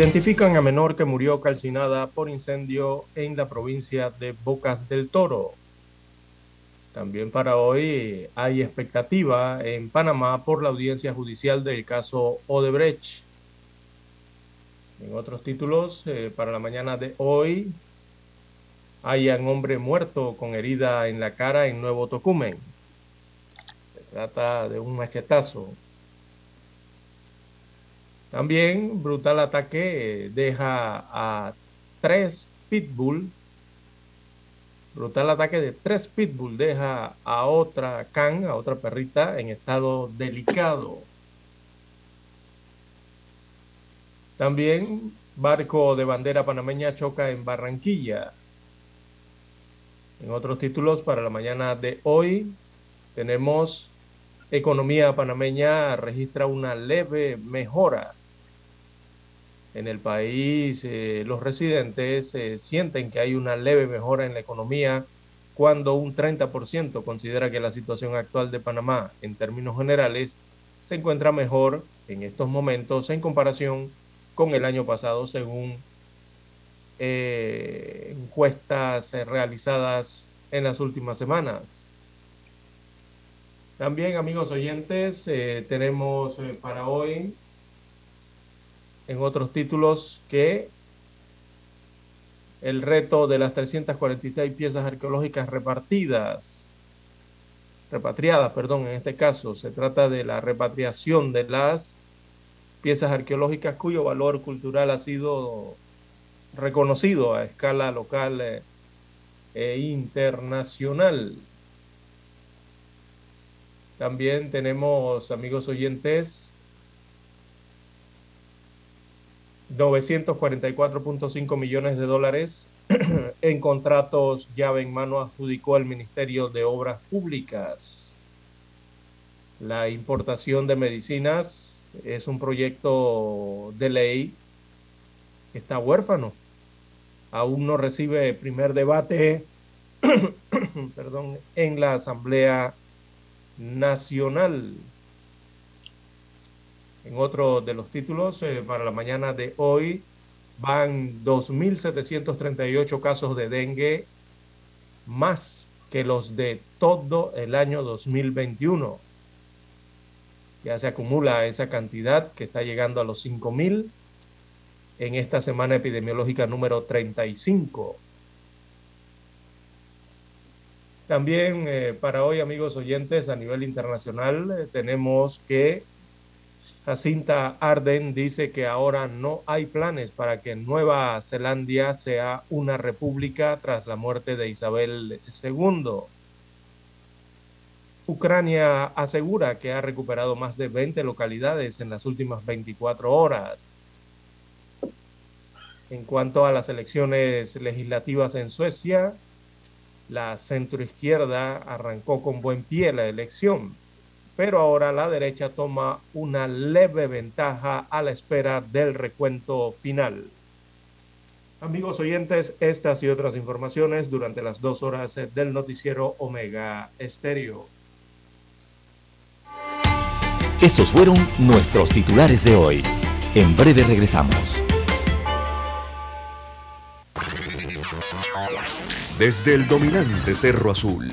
Identifican a menor que murió calcinada por incendio en la provincia de Bocas del Toro. También para hoy hay expectativa en Panamá por la audiencia judicial del caso Odebrecht. En otros títulos, eh, para la mañana de hoy, hay un hombre muerto con herida en la cara en Nuevo Tocumen. Se trata de un machetazo. También brutal ataque eh, deja a tres pitbull. Brutal ataque de tres pitbull deja a otra can, a otra perrita en estado delicado. También barco de bandera panameña choca en Barranquilla. En otros títulos para la mañana de hoy tenemos economía panameña registra una leve mejora en el país eh, los residentes eh, sienten que hay una leve mejora en la economía cuando un 30% considera que la situación actual de Panamá en términos generales se encuentra mejor en estos momentos en comparación con el año pasado según eh, encuestas realizadas en las últimas semanas. También amigos oyentes tenemos para hoy en otros títulos que el reto de las 346 piezas arqueológicas repartidas, repatriadas, perdón, en este caso, se trata de la repatriación de las piezas arqueológicas cuyo valor cultural ha sido reconocido a escala local eh, e internacional. También tenemos, amigos oyentes, 944.5 millones de dólares en contratos llave en mano adjudicó el Ministerio de Obras Públicas. La importación de medicinas es un proyecto de ley que está huérfano. Aún no recibe primer debate perdón, en la Asamblea Nacional. En otro de los títulos, eh, para la mañana de hoy, van 2.738 casos de dengue, más que los de todo el año 2021. Ya se acumula esa cantidad que está llegando a los 5.000 en esta semana epidemiológica número 35. También eh, para hoy, amigos oyentes, a nivel internacional, eh, tenemos que Jacinta Arden dice que ahora no hay planes para que Nueva Zelanda sea una república tras la muerte de Isabel II. Ucrania asegura que ha recuperado más de 20 localidades en las últimas 24 horas. En cuanto a las elecciones legislativas en Suecia, la centroizquierda arrancó con buen pie la elección pero ahora la derecha toma una leve ventaja a la espera del recuento final. Amigos oyentes, estas y otras informaciones durante las dos horas del noticiero Omega Estéreo. Estos fueron nuestros titulares de hoy. En breve regresamos. Desde el dominante Cerro Azul,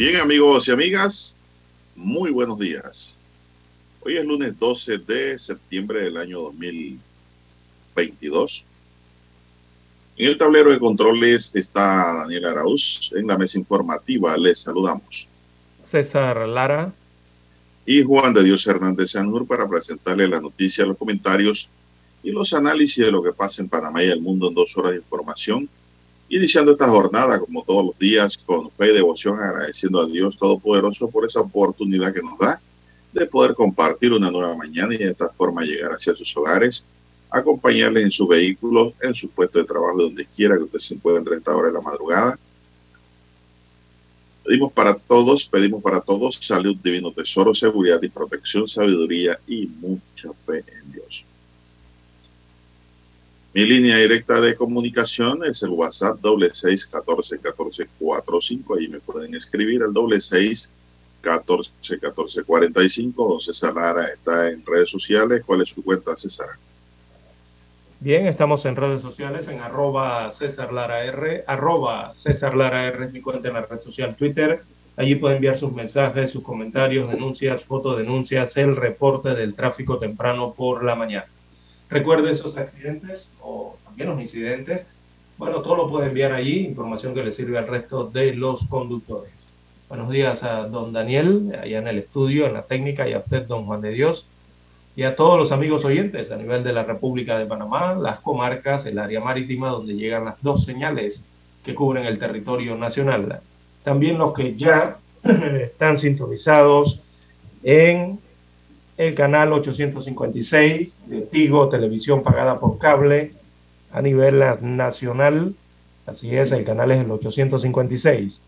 Bien, amigos y amigas, muy buenos días. Hoy es lunes 12 de septiembre del año 2022. En el tablero de controles está Daniel Arauz. En la mesa informativa les saludamos. César Lara, Y Juan de Dios Hernández Sanur para presentarle las noticias, los comentarios y los análisis de lo que pasa en Panamá y el mundo en dos horas de información. Iniciando esta jornada, como todos los días, con fe y devoción, agradeciendo a Dios Todopoderoso por esa oportunidad que nos da de poder compartir una nueva mañana y de esta forma llegar hacia sus hogares, acompañarles en sus vehículos, en su puesto de trabajo, donde quiera que usted se encuentre a esta hora de la madrugada. Pedimos para todos, pedimos para todos salud, divino tesoro, seguridad y protección, sabiduría y mucha fe en Dios. Mi línea directa de comunicación es el WhatsApp doble seis catorce catorce cuatro cinco. Ahí me pueden escribir al doble seis catorce catorce cuarenta y cinco. Don César Lara está en redes sociales. ¿Cuál es su cuenta, César? Bien, estamos en redes sociales en arroba César Lara R, arroba César Lara R es mi cuenta en la red social Twitter. Allí puede enviar sus mensajes, sus comentarios, denuncias, fotodenuncias, el reporte del tráfico temprano por la mañana. Recuerde esos accidentes o también los incidentes. Bueno, todo lo puede enviar allí, información que le sirve al resto de los conductores. Buenos días a don Daniel, allá en el estudio, en la técnica, y a usted, don Juan de Dios y a todos los amigos oyentes a nivel de la República de Panamá, las comarcas, el área marítima donde llegan las dos señales que cubren el territorio nacional. También los que ya están sintonizados en el canal 856 de Tigo, televisión pagada por cable a nivel nacional. Así es, el canal es el 856.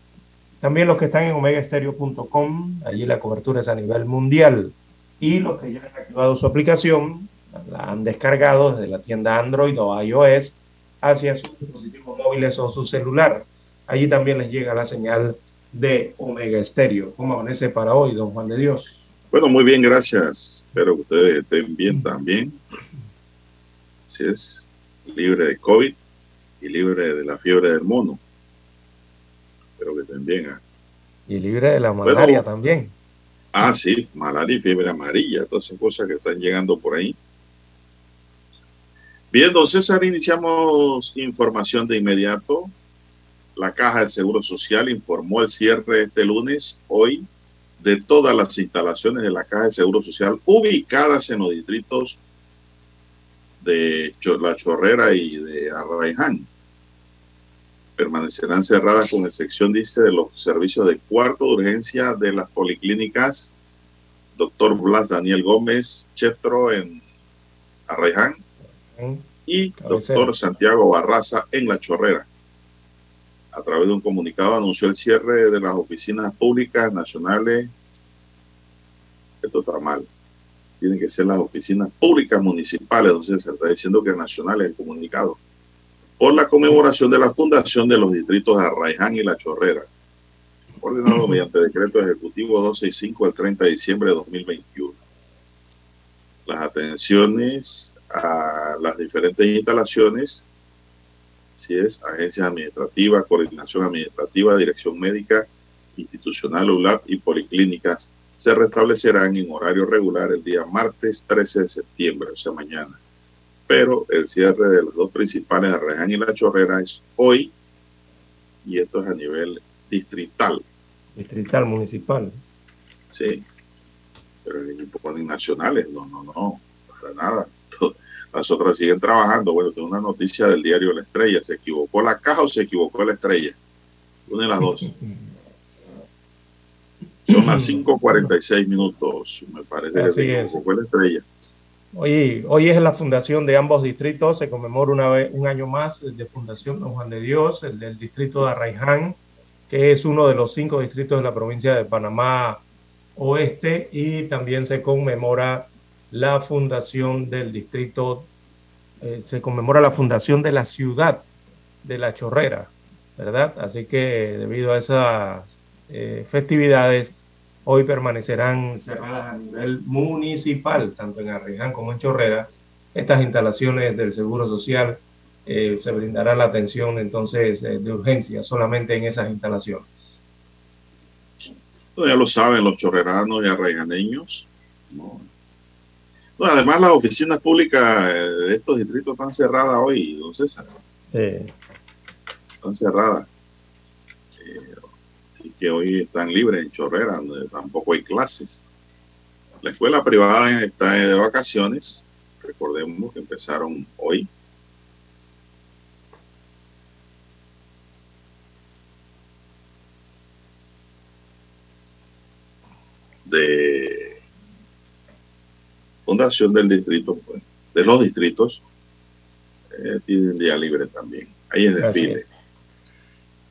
También los que están en omegaestereo.com, allí la cobertura es a nivel mundial y los que ya han activado su aplicación la han descargado desde la tienda Android o iOS hacia sus dispositivos móviles o su celular. Allí también les llega la señal de Omega Estéreo. ¿Cómo amanece para hoy, don Juan de Dios? Bueno, muy bien, gracias. Espero que ustedes estén bien también. Así es, libre de COVID y libre de la fiebre del mono. Espero que estén bien. ¿ah? Y libre de la malaria bueno, también. Ah, sí, malaria y fiebre amarilla, todas esas cosas que están llegando por ahí. Bien, don César, iniciamos información de inmediato. La Caja de Seguro Social informó el cierre este lunes, hoy, de todas las instalaciones de la Caja de Seguro Social ubicadas en los distritos de La Chorrera y de Arraiján. Permanecerán cerradas con excepción, dice, de los servicios de cuarto de urgencia de las policlínicas Dr. Blas Daniel Gómez Chetro en Arraiján y Dr. Santiago Barraza en La Chorrera. A través de un comunicado anunció el cierre de las oficinas públicas nacionales. Esto está mal tienen que ser las oficinas públicas municipales, entonces se está diciendo que nacional es el comunicado, por la conmemoración de la fundación de los distritos de Arraiján y La Chorrera, ordenado mediante decreto ejecutivo 265 del 30 de diciembre de 2021. Las atenciones a las diferentes instalaciones, si es agencias administrativas, coordinación administrativa, dirección médica, institucional, ULAP y policlínicas, se restablecerán en horario regular el día martes 13 de septiembre, o sea, mañana. Pero el cierre de los dos principales, Arreján y La Chorrera, es hoy y esto es a nivel distrital. Distrital, municipal. Sí, pero ponen nacionales, no, no, no, para nada. Las otras siguen trabajando. Bueno, tengo una noticia del diario La Estrella. ¿Se equivocó la caja o se equivocó la estrella? Una de las dos. Son las 5.46 minutos, me parece Así que es. fue la estrella. Hoy, hoy es la fundación de ambos distritos, se conmemora una vez, un año más de fundación Don Juan de Dios, el del distrito de Arraiján, que es uno de los cinco distritos de la provincia de Panamá Oeste, y también se conmemora la fundación del distrito, eh, se conmemora la fundación de la ciudad de La Chorrera, ¿verdad? Así que debido a esas eh, festividades, hoy permanecerán cerradas a nivel municipal, tanto en Arreján como en Chorrera. Estas instalaciones del Seguro Social eh, se brindará la atención entonces de urgencia solamente en esas instalaciones. Ya lo saben los chorreranos y arraiganeños. No. No, además, las oficinas públicas eh, de estos distritos están cerradas hoy, don César. Eh, Están cerradas. Eh, así que hoy están libres en Chorrera, donde tampoco hay clases. La escuela privada está de vacaciones. Recordemos que empezaron hoy. de fundación del distrito, pues, de los distritos, eh, tienen día libre también. Ahí es desfile. es.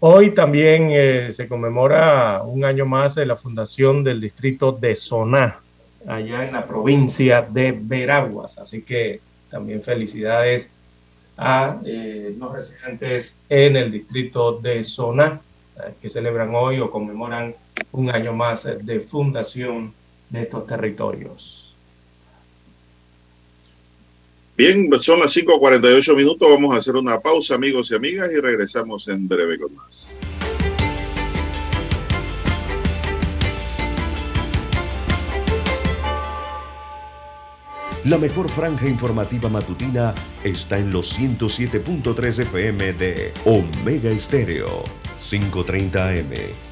Hoy también eh, se conmemora un año más de la fundación del distrito de Soná, allá en la provincia de Veraguas. Así que también felicidades a eh, los residentes en el distrito de Soná, eh, que celebran hoy o conmemoran un año más de fundación de estos territorios. Bien, son las 5.48 minutos. Vamos a hacer una pausa, amigos y amigas, y regresamos en breve con más. La mejor franja informativa matutina está en los 107.3 FM de Omega Estéreo. 5.30 AM.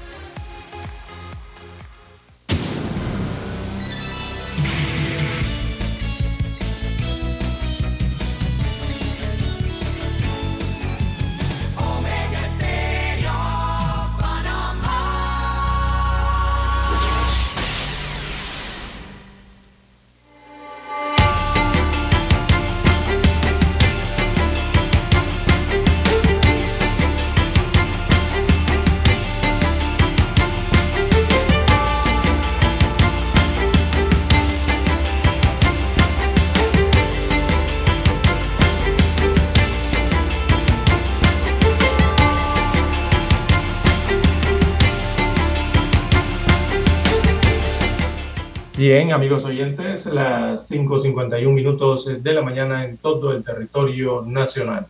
Bien, amigos oyentes, las 5.51 minutos de la mañana en todo el territorio nacional.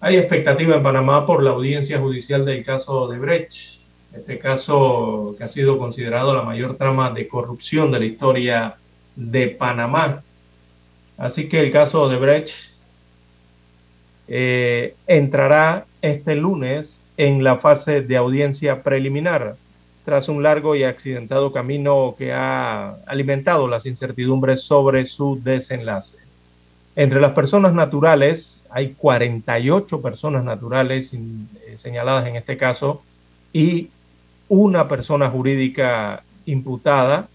Hay expectativa en Panamá por la audiencia judicial del caso de Brecht, este caso que ha sido considerado la mayor trama de corrupción de la historia de Panamá. Así que el caso de Brecht eh, entrará este lunes en la fase de audiencia preliminar tras un largo y accidentado camino que ha alimentado las incertidumbres sobre su desenlace. Entre las personas naturales, hay 48 personas naturales eh, señaladas en este caso y una persona jurídica imputada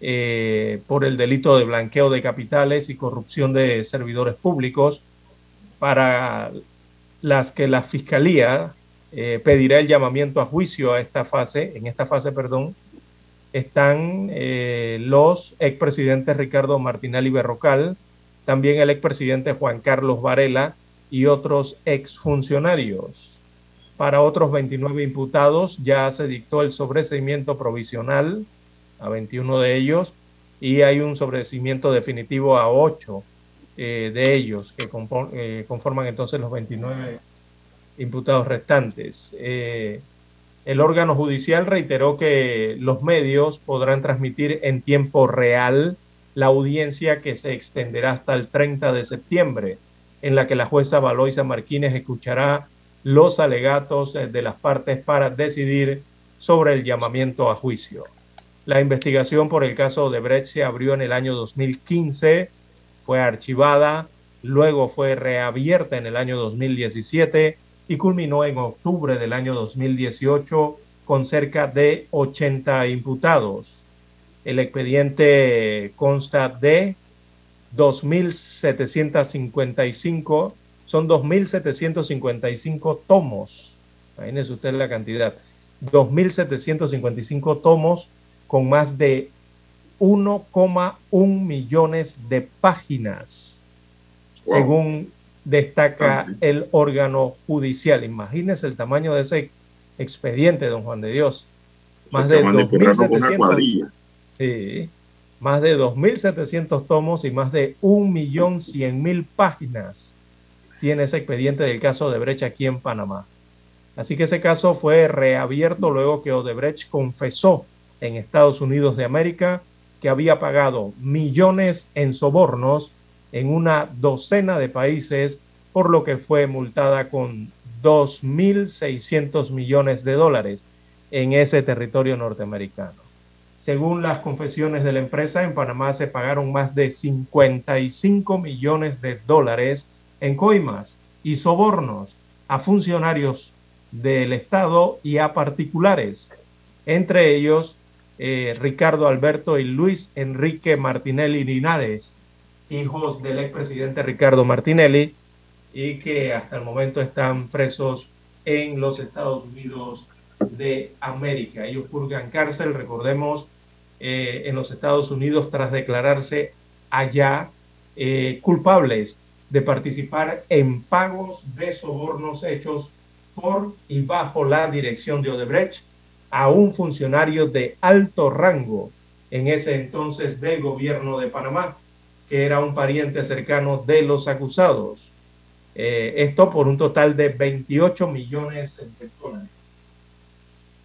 eh, por el delito de blanqueo de capitales y corrupción de servidores públicos, para las que la Fiscalía eh, pedirá el llamamiento a juicio a esta fase, en esta fase, perdón, están eh, los expresidentes Ricardo Martinelli Berrocal, también el expresidente Juan Carlos Varela y otros exfuncionarios. Para otros 29 imputados ya se dictó el sobreseimiento provisional a 21 de ellos y hay un sobreseimiento definitivo a 8 eh, de ellos que conforman entonces los 29 imputados restantes. Eh, el órgano judicial reiteró que los medios podrán transmitir en tiempo real la audiencia que se extenderá hasta el 30 de septiembre, en la que la jueza Valoisa Martínez escuchará los alegatos de las partes para decidir sobre el llamamiento a juicio. La investigación por el caso de Brecht se abrió en el año 2015, fue archivada, luego fue reabierta en el año 2017 y culminó en octubre del año 2018 con cerca de 80 imputados. El expediente consta de 2.755, son 2.755 tomos. Imagínense usted la cantidad. 2.755 tomos con más de 1,1 millones de páginas, según destaca el órgano judicial. Imagínese el tamaño de ese expediente, don Juan de Dios. Más de 2.700 sí, más de 2.700 tomos y más de 1.100.000 páginas tiene ese expediente del caso de Brecht aquí en Panamá. Así que ese caso fue reabierto luego que Odebrecht confesó en Estados Unidos de América que había pagado millones en sobornos en una docena de países, por lo que fue multada con 2.600 millones de dólares en ese territorio norteamericano. Según las confesiones de la empresa, en Panamá se pagaron más de 55 millones de dólares en coimas y sobornos a funcionarios del Estado y a particulares, entre ellos eh, Ricardo Alberto y Luis Enrique Martinelli Linares, hijos del expresidente Ricardo Martinelli, y que hasta el momento están presos en los Estados Unidos de América. Ellos purgan cárcel, recordemos, eh, en los Estados Unidos tras declararse allá eh, culpables de participar en pagos de sobornos hechos por y bajo la dirección de Odebrecht a un funcionario de alto rango en ese entonces del gobierno de Panamá que era un pariente cercano de los acusados. Eh, esto por un total de 28 millones de dólares.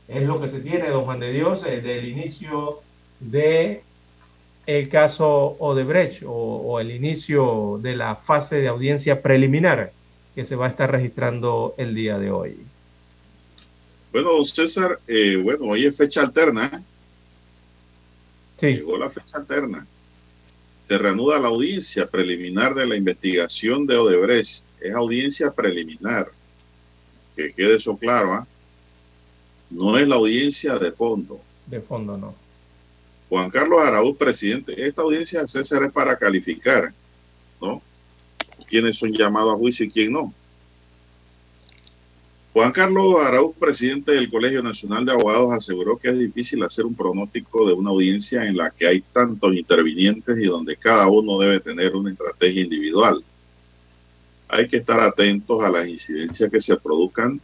Es lo que se tiene, don Juan de Dios, desde eh, el inicio de el caso Odebrecht o, o, el inicio de la fase de audiencia preliminar que se va a estar registrando el día de hoy. Bueno, César, eh, bueno, hoy es fecha alterna. Sí. Llegó la fecha alterna. Se reanuda la audiencia preliminar de la investigación de Odebrecht. Es audiencia preliminar. Que quede eso claro, ¿ah? No es la audiencia de fondo. De fondo no. Juan Carlos Araúz, presidente. Esta audiencia, César, es para calificar, ¿no? Quiénes son llamados a juicio y quién no. Juan Carlos Araúz, presidente del Colegio Nacional de Abogados, aseguró que es difícil hacer un pronóstico de una audiencia en la que hay tantos intervinientes y donde cada uno debe tener una estrategia individual. Hay que estar atentos a las incidencias que se produzcan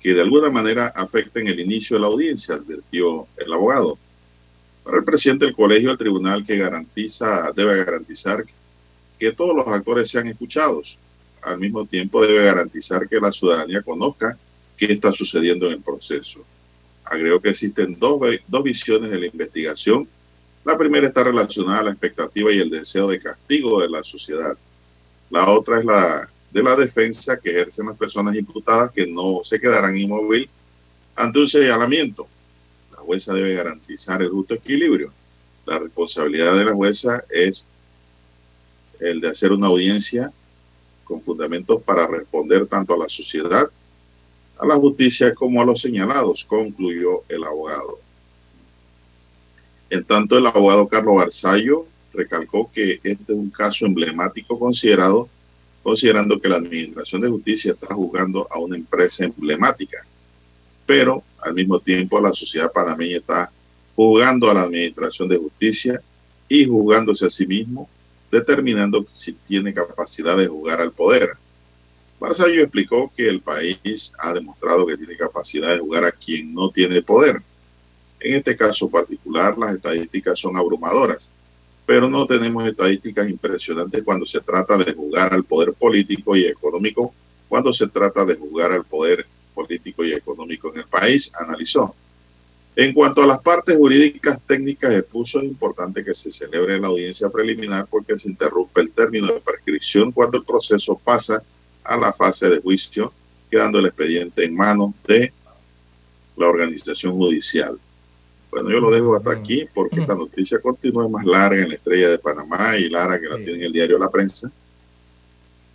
que de alguna manera afecten el inicio de la audiencia, advirtió el abogado. Para el presidente del colegio, el tribunal que garantiza, debe garantizar que todos los actores sean escuchados. Al mismo tiempo debe garantizar que la ciudadanía conozca qué está sucediendo en el proceso. Agregó que existen dos, dos visiones de la investigación. La primera está relacionada a la expectativa y el deseo de castigo de la sociedad. La otra es la de la defensa que ejercen las personas imputadas que no se quedarán inmóviles ante un señalamiento. La jueza debe garantizar el justo equilibrio. La responsabilidad de la jueza es el de hacer una audiencia fundamentos para responder tanto a la sociedad, a la justicia como a los señalados, concluyó el abogado. En tanto, el abogado Carlos Barzallo recalcó que este es un caso emblemático considerado considerando que la Administración de Justicia está jugando a una empresa emblemática, pero al mismo tiempo la sociedad panameña está jugando a la Administración de Justicia y jugándose a sí mismo, determinando si tiene capacidad de jugar al poder. Barzallo explicó que el país ha demostrado que tiene capacidad de jugar a quien no tiene poder. En este caso particular, las estadísticas son abrumadoras pero no tenemos estadísticas impresionantes cuando se trata de jugar al poder político y económico, cuando se trata de jugar al poder político y económico en el país, analizó. En cuanto a las partes jurídicas técnicas, expuso es importante que se celebre la audiencia preliminar porque se interrumpe el término de prescripción cuando el proceso pasa a la fase de juicio, quedando el expediente en manos de la organización judicial. Bueno, yo lo dejo hasta aquí porque esta noticia continúa más larga en la Estrella de Panamá y larga que la tiene en el diario La Prensa.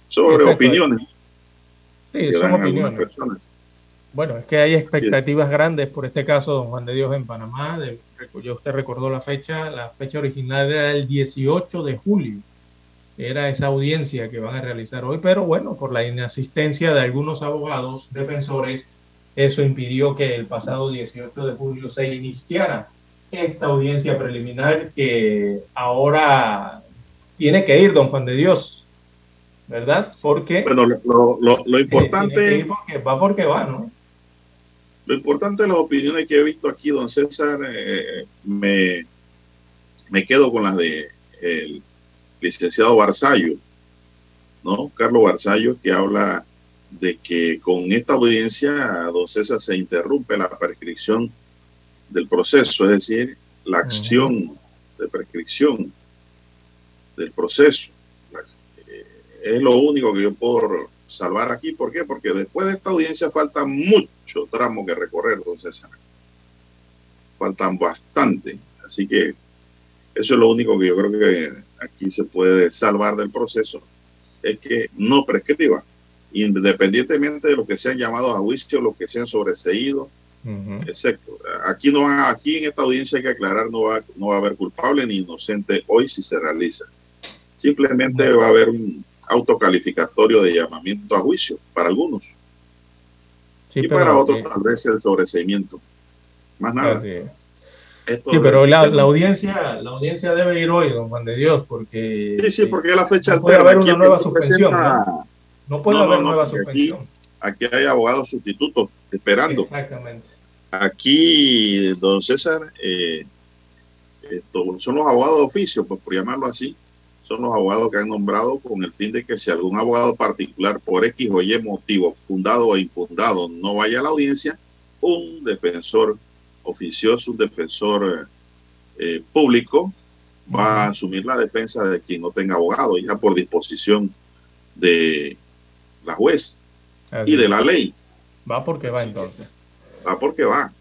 Sobre opiniones. Sí, son opiniones. Personas. Bueno, es que hay expectativas grandes por este caso, don Juan de Dios, en Panamá. De, ya usted recordó la fecha, la fecha original era el 18 de julio. Era esa audiencia que van a realizar hoy, pero bueno, por la inasistencia de algunos abogados defensores, eso impidió que el pasado 18 de julio se iniciara esta audiencia preliminar que ahora tiene que ir, don Juan de Dios, ¿verdad? Porque... Bueno, lo, importante... va porque va, ¿no? Lo importante de las opiniones que he visto aquí, don César, eh, me, me quedo con las de el licenciado Barzallo, ¿no? Carlos Barzallo, que habla de que con esta audiencia, don César, se interrumpe la prescripción del proceso, es decir, la acción de prescripción del proceso. Eh, es lo único que yo puedo salvar aquí. ¿Por qué? Porque después de esta audiencia falta mucho tramo que recorrer, don César. Faltan bastante. Así que eso es lo único que yo creo que aquí se puede salvar del proceso, es que no prescriba independientemente de lo que sean llamados a juicio, lo que sean sobreseídos, excepto. Aquí, no, aquí en esta audiencia hay que aclarar, no va, no va a haber culpable ni inocente hoy si se realiza. Simplemente va a haber un autocalificatorio de llamamiento a juicio para algunos. y para otros tal vez el sobreseimiento. Más nada. sí, pero la, audiencia, la audiencia debe ir hoy, don Juan de Dios, porque... Sí, sí, porque la fecha no puede haber una nueva suspensión. No puede haber nueva suspensión. Aquí, hay abogados sustitutos esperando. Exactamente. Aquí, don César, eh, son los abogados de oficio, pues, por llamarlo así, son los abogados que han nombrado con el fin de que si algún abogado particular por X o Y motivo, fundado o infundado, no vaya a la audiencia, un defensor oficioso, un defensor eh, público va a asumir la defensa de quien no tenga abogado, ya por disposición de la juez y de la ley. Va porque va entonces. Va porque va.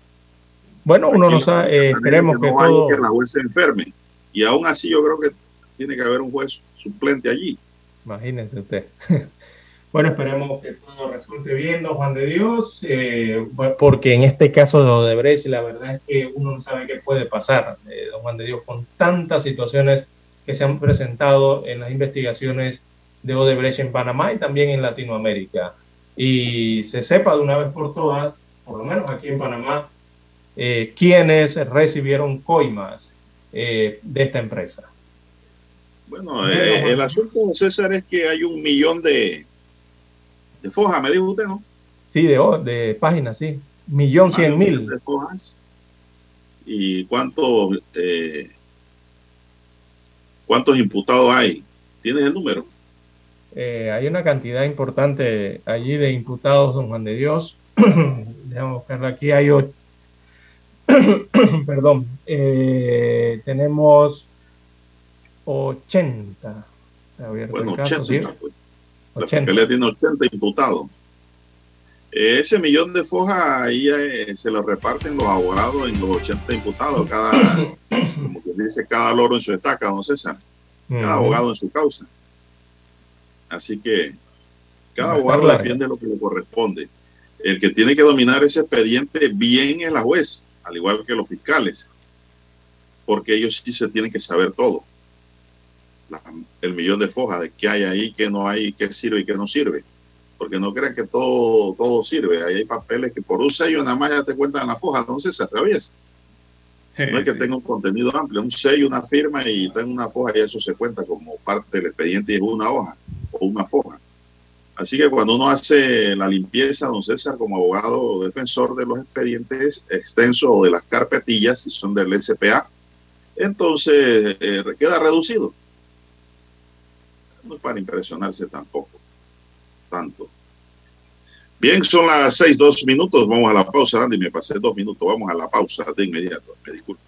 Bueno, uno no sabe, eh, esperemos que, todo... que la juez se enferme. Y aún así yo creo que tiene que haber un juez suplente allí. Imagínense usted. bueno, esperemos que todo resulte bien, don Juan de Dios, eh, porque en este caso de Odebrecht, la verdad es que uno no sabe qué puede pasar, eh, don Juan de Dios, con tantas situaciones que se han presentado en las investigaciones de Odebrecht en Panamá y también en Latinoamérica. Y se sepa de una vez por todas, por lo menos aquí en Panamá, eh, quiénes recibieron coimas eh, de esta empresa. Bueno, eh, el asunto, César, es que hay un millón de, de fojas, me dijo usted, ¿no? Sí, de, de páginas, sí. Millón cien mil. De fojas. ¿Y cuántos, cuántos imputados hay? ¿Tienes el número? hay una cantidad importante allí de imputados, don Juan de Dios. Déjame buscarla aquí. Hay Perdón. Eh, tenemos 80. Bueno, 80, pues. La fiscalía tiene 80 imputados. ese millón de fojas ahí eh, se lo reparten los abogados en los 80 imputados, cada, como que dice, cada loro en su estaca, don César, cada abogado en su causa. Así que cada abogado defiende lo que le corresponde. El que tiene que dominar ese expediente bien es la juez al igual que los fiscales, porque ellos sí se tienen que saber todo. El millón de fojas de qué hay ahí, qué no hay, qué sirve y qué no sirve. Porque no crean que todo, todo sirve. Ahí hay papeles que por un sello nada más ya te cuentan la foja, entonces se atraviesa. no es que tenga un contenido amplio, un sello, una firma y tenga una foja y eso se cuenta como parte del expediente y es una hoja o una foja. Así que cuando uno hace la limpieza, don César, como abogado defensor de los expedientes extensos o de las carpetillas, si son del SPA, entonces eh, queda reducido. No es para impresionarse tampoco, tanto. Bien, son las seis, dos minutos. Vamos a la pausa, Andy. Me pasé dos minutos. Vamos a la pausa de inmediato. Me disculpo.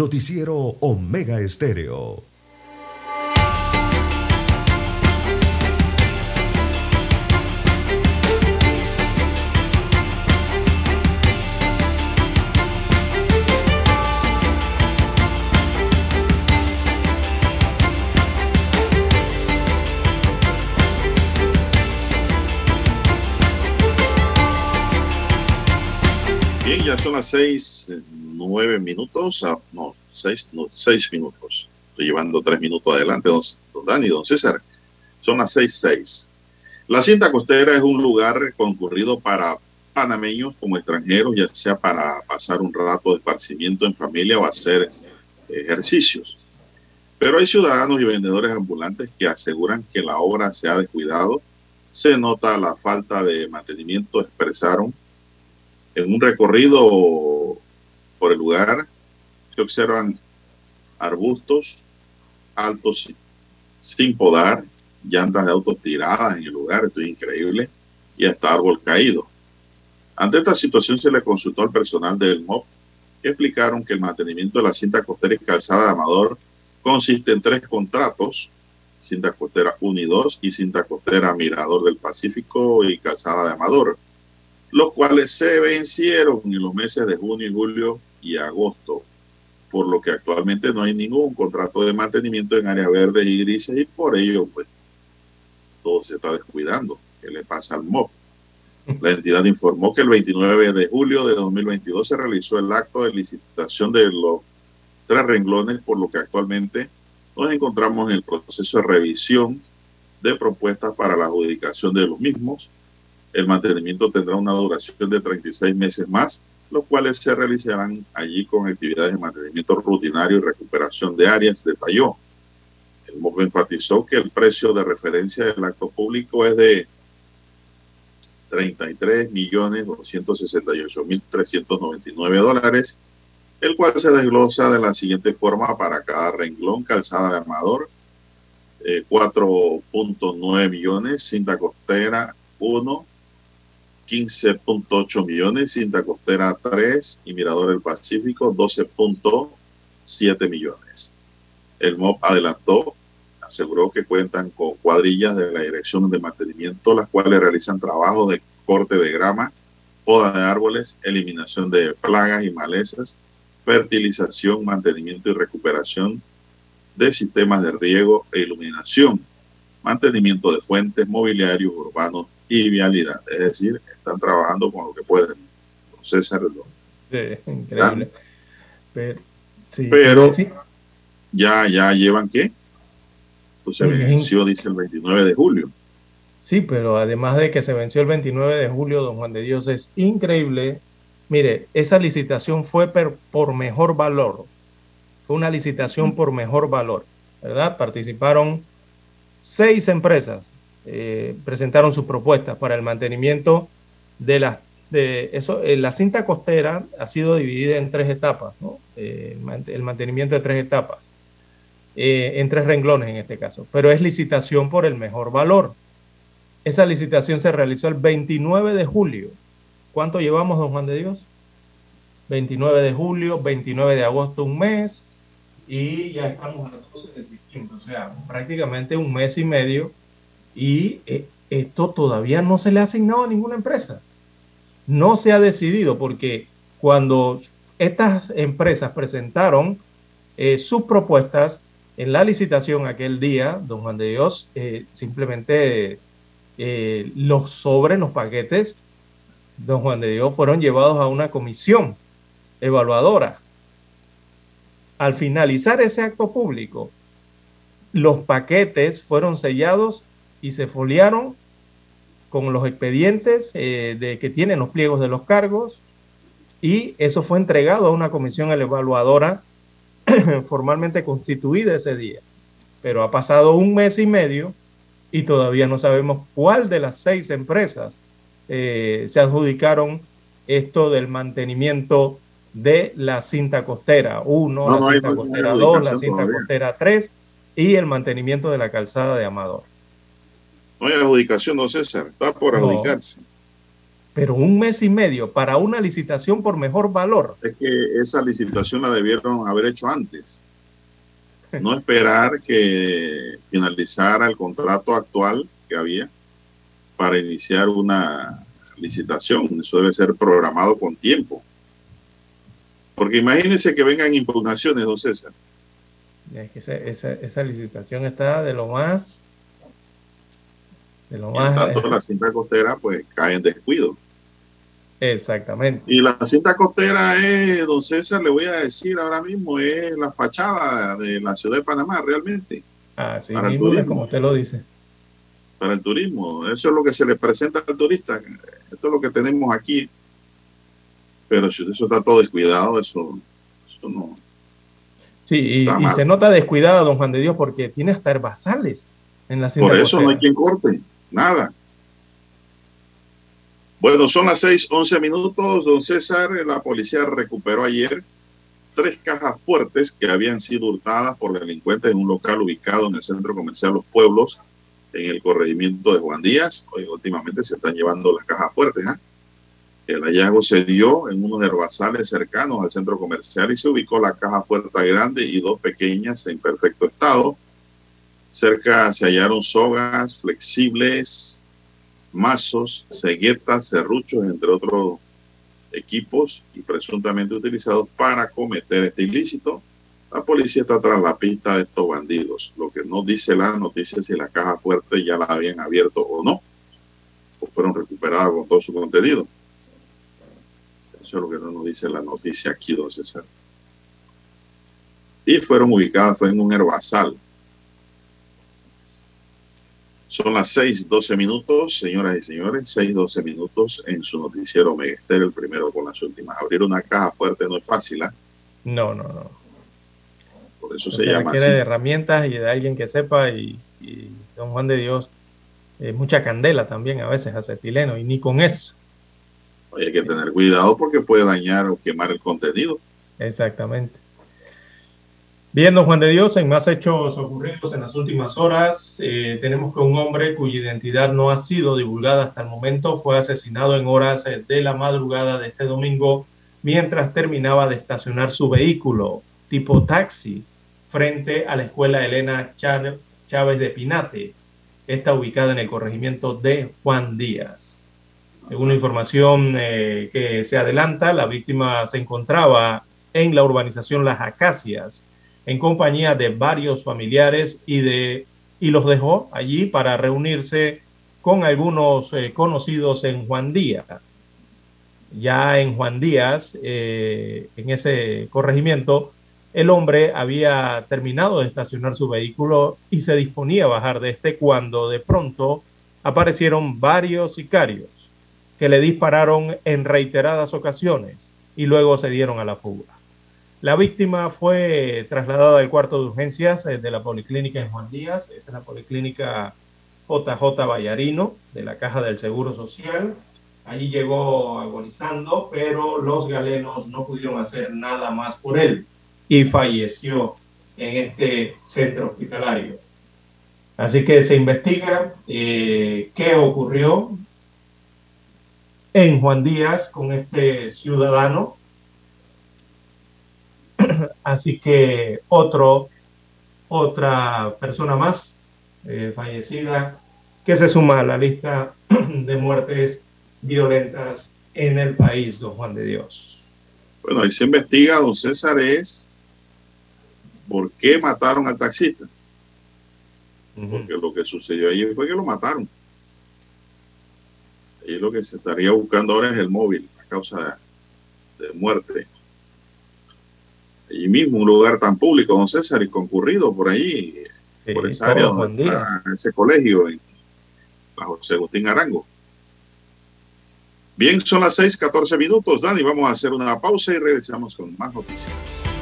Noticiero Omega Estéreo. Ya son las seis, nueve minutos, seis, no, seis minutos. Estoy llevando tres minutos adelante, don, don Dani, don César. Son las seis, seis. La cinta costera es un lugar concurrido para panameños como extranjeros, ya sea para pasar un rato de esparcimiento en familia o hacer ejercicios. Pero hay ciudadanos y vendedores ambulantes que aseguran que la obra se ha descuidado. Se nota la falta de mantenimiento, expresaron en un recorrido por el lugar se observan arbustos altos sin podar, llantas de autos tiradas en el lugar, esto es increíble, y hasta árbol caído. Ante esta situación se le consultó al personal del MOP que explicaron que el mantenimiento de la cinta costera y calzada de Amador consiste en tres contratos, cinta costera 1 y 2 y cinta costera Mirador del Pacífico y calzada de Amador los cuales se vencieron en los meses de junio, julio y agosto, por lo que actualmente no hay ningún contrato de mantenimiento en áreas verdes y grises y por ello pues todo se está descuidando. ¿Qué le pasa al MOP? La entidad informó que el 29 de julio de 2022 se realizó el acto de licitación de los tres renglones, por lo que actualmente nos encontramos en el proceso de revisión de propuestas para la adjudicación de los mismos el mantenimiento tendrá una duración de 36 meses más, los cuales se realizarán allí con actividades de mantenimiento rutinario y recuperación de áreas, detalló. El MOB enfatizó que el precio de referencia del acto público es de 33.268.399 dólares, el cual se desglosa de la siguiente forma para cada renglón, calzada de armador, eh, 4.9 millones, cinta costera 1, 15.8 millones, cinta costera 3 y Mirador del Pacífico 12.7 millones. El MOP adelantó, aseguró que cuentan con cuadrillas de la Dirección de Mantenimiento, las cuales realizan trabajos de corte de grama, poda de árboles, eliminación de plagas y malezas, fertilización, mantenimiento y recuperación de sistemas de riego e iluminación, mantenimiento de fuentes, mobiliarios urbanos y vialidad. Es decir, están trabajando con lo que pueden. César, sí, increíble. Pero, sí, pero sí. ya, ya llevan qué? Entonces Sí, venció, dice el 29 de julio. Sí, pero además de que se venció el 29 de julio, don Juan de Dios, es increíble. Mire, esa licitación fue per- por mejor valor. Fue una licitación por mejor valor, ¿verdad? Participaron seis empresas, eh, presentaron sus propuestas para el mantenimiento de las de eso. eh, la cinta costera ha sido dividida en tres etapas, ¿no? Eh, el man- el mantenimiento de tres etapas, en tres renglones en este caso, pero es licitación por el mejor valor. Esa licitación se realizó el 29 de julio. ¿Cuánto llevamos, don Juan de Dios? 29 de julio, 29 de agosto, un mes, y ya estamos a 12 de septiembre, o sea, prácticamente un mes y medio, y eh, esto todavía no se le ha asignado a ninguna empresa. No se ha decidido, porque cuando estas empresas presentaron eh, sus propuestas en la licitación aquel día, don Juan de Dios, eh, simplemente los sobres, los paquetes, don Juan de Dios, fueron llevados a una comisión evaluadora. Al finalizar ese acto público, los paquetes fueron sellados y se foliaron con los expedientes eh, de que tienen los pliegos de los cargos y eso fue entregado a una comisión evaluadora formalmente constituida ese día. Pero ha pasado un mes y medio y todavía no sabemos cuál de las seis empresas eh, se adjudicaron esto del mantenimiento de la cinta costera 1, No, la no cinta costera 2, la cinta todavía. costera 3 y el mantenimiento de la calzada de Amador. No hay adjudicación, don César. Está por No. adjudicarse. Pero un mes y medio para una licitación por mejor valor. Es que esa licitación la debieron haber hecho antes. No esperar que finalizara el contrato actual que había para iniciar una licitación. Eso debe ser programado con tiempo. Porque imagínense que vengan impugnaciones, don César. Es que esa, esa, licitación está de lo más... De lo más... Tanto la cinta costera pues cae en descuido. Exactamente. Y la cinta costera es, don César, le voy a decir ahora mismo, es la fachada de la ciudad de Panamá, realmente. Así mismo es como usted lo dice. Para el turismo. Eso es lo que se le presenta al turista. Esto es lo que tenemos aquí. Pero si eso está todo descuidado, eso, eso no. Sí, y, se nota descuidado, don Juan de Dios, porque tiene hasta herbazales en la cinta Por eso no hay quien corte, nada. Bueno, son las seis, once minutos, don César. La policía recuperó ayer tres cajas fuertes que habían sido hurtadas por delincuentes en un local ubicado en el centro comercial Los Pueblos, en el corregimiento de Juan Díaz. Últimamente se están llevando las cajas fuertes. ¿eh? El hallazgo se dio en unos herbazales cercanos al centro comercial y se ubicó la caja fuerte grande y dos pequeñas en perfecto estado. Cerca se hallaron sogas flexibles, mazos, ceguetas, serruchos, entre otros equipos y presuntamente utilizados para cometer este ilícito. La policía está tras la pista de estos bandidos. Lo que no dice la noticia es si la caja fuerte ya la habían abierto o no, o fueron recuperadas con todo su contenido. Eso es lo que no nos dice la noticia aquí, don César. Y fueron ubicadas, fue en un herbazal son las 6:12 minutos, señoras y señores, 6:12 minutos en su noticiero Megester, el primero con las últimas. Abrir una caja fuerte no es fácil, ¿ah? No, no, no. Por eso se, llama requiere de herramientas y de alguien que sepa y, don Juan de Dios, eh, mucha candela también a veces acetileno y ni con eso. hay que tener cuidado porque puede dañar o quemar el contenido. Exactamente. Bien, don Juan de Dios, en más hechos ocurridos en las últimas horas, eh, tenemos que un hombre cuya identidad no ha sido divulgada hasta el momento fue asesinado en horas eh, de la madrugada de este domingo mientras terminaba de estacionar su vehículo tipo taxi frente a la escuela Elena Chávez de Pinate. Está ubicada en el corregimiento de Juan Díaz. Según la información eh, que se adelanta, la víctima se encontraba en la urbanización Las Acacias en compañía de varios familiares y, de, y los dejó allí para reunirse con algunos eh, conocidos en Juan Díaz. Ya en Juan Díaz, eh, en ese corregimiento, el hombre había terminado de estacionar su vehículo y se disponía a bajar de este cuando de pronto aparecieron varios sicarios que le dispararon en reiteradas ocasiones y luego se dieron a la fuga. La víctima fue trasladada al cuarto de urgencias eh, de la Policlínica en Juan Díaz, es la Policlínica JJ Vallarino de la Caja del Seguro Social. Allí llegó agonizando, pero los galenos no pudieron hacer nada más por él y falleció en este centro hospitalario. Así que se investiga eh, qué ocurrió en Juan Díaz con este ciudadano Así que otro, otra persona más eh, fallecida que se suma a la lista de muertes violentas en el país, don Juan de Dios. Bueno, ahí se investiga, don César, es por qué mataron al taxista. Porque lo que sucedió allí fue que lo mataron. Y lo que se estaría buscando ahora es el móvil, a causa de muerte y mismo un lugar tan público, don César, y concurrido por ahí, por esa área donde está ese colegio, en bajo José Agustín Arango. Bien, son las 6, 14 minutos, Dani, vamos a hacer una pausa y regresamos con más noticias.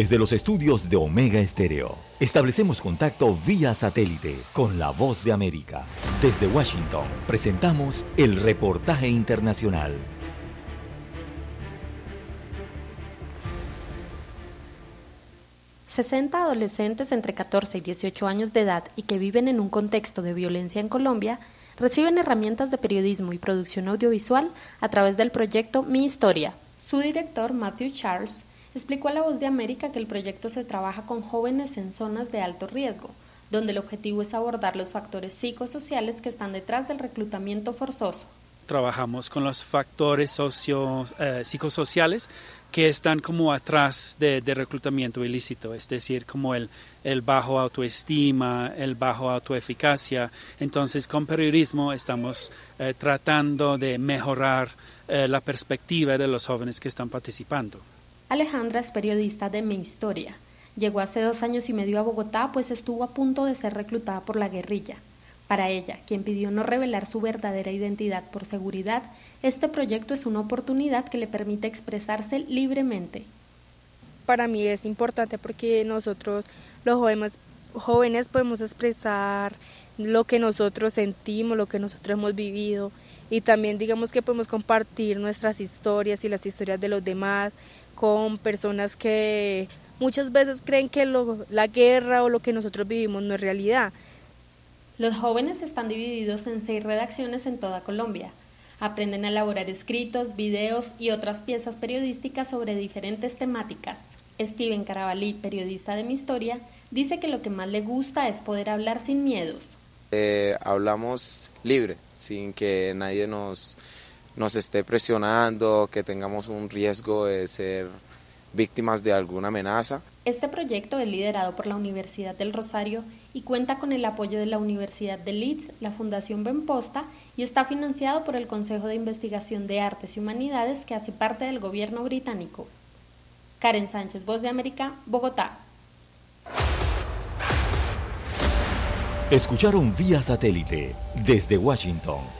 Desde los estudios de Omega Estéreo, establecemos contacto vía satélite con la voz de América. Desde Washington, presentamos el reportaje internacional. ...60 adolescentes entre 14 y 18 años de edad y que viven en un contexto de violencia en Colombia... ...reciben herramientas de periodismo y producción audiovisual... ...a través del proyecto Mi Historia. Su director, Matthew Charles explicó a La Voz de América que el proyecto se trabaja con jóvenes en zonas de alto riesgo, donde el objetivo es abordar los factores psicosociales que están detrás del reclutamiento forzoso. Trabajamos con los factores socio, eh, psicosociales que están como atrás de, reclutamiento ilícito, es decir, como el, el bajo autoestima, el bajo autoeficacia. Entonces, con periodismo estamos eh, tratando de mejorar eh, la perspectiva de los jóvenes que están participando. Alejandra es periodista de Mi Historia. Llegó hace dos años y medio a Bogotá pues estuvo a punto de ser reclutada por la guerrilla. Para ella, quien pidió no revelar su verdadera identidad por seguridad, este proyecto es una oportunidad que le permite expresarse libremente. Para mí es importante porque nosotros, los jóvenes, jóvenes podemos expresar lo que nosotros sentimos, lo que nosotros hemos vivido y también digamos que podemos compartir nuestras historias y las historias de los demás con personas que muchas veces creen que la guerra o lo que nosotros vivimos no es realidad. Los jóvenes están divididos en seis redacciones en toda Colombia. Aprenden a elaborar escritos, videos y otras piezas periodísticas sobre diferentes temáticas. Steven Carabalí, periodista de mi historia, dice que lo que más le gusta es poder hablar sin miedos. Eh, hablamos libre, sin que nadie nos nos esté presionando, que tengamos un riesgo de ser víctimas de alguna amenaza. Este proyecto es liderado por la Universidad del Rosario y cuenta con el apoyo de la Universidad de Leeds, la Fundación Benposta y está financiado por el Consejo de Investigación de Artes y Humanidades que hace parte del gobierno británico. Karen Sánchez, Voz de América, Bogotá. Escucharon vía satélite desde Washington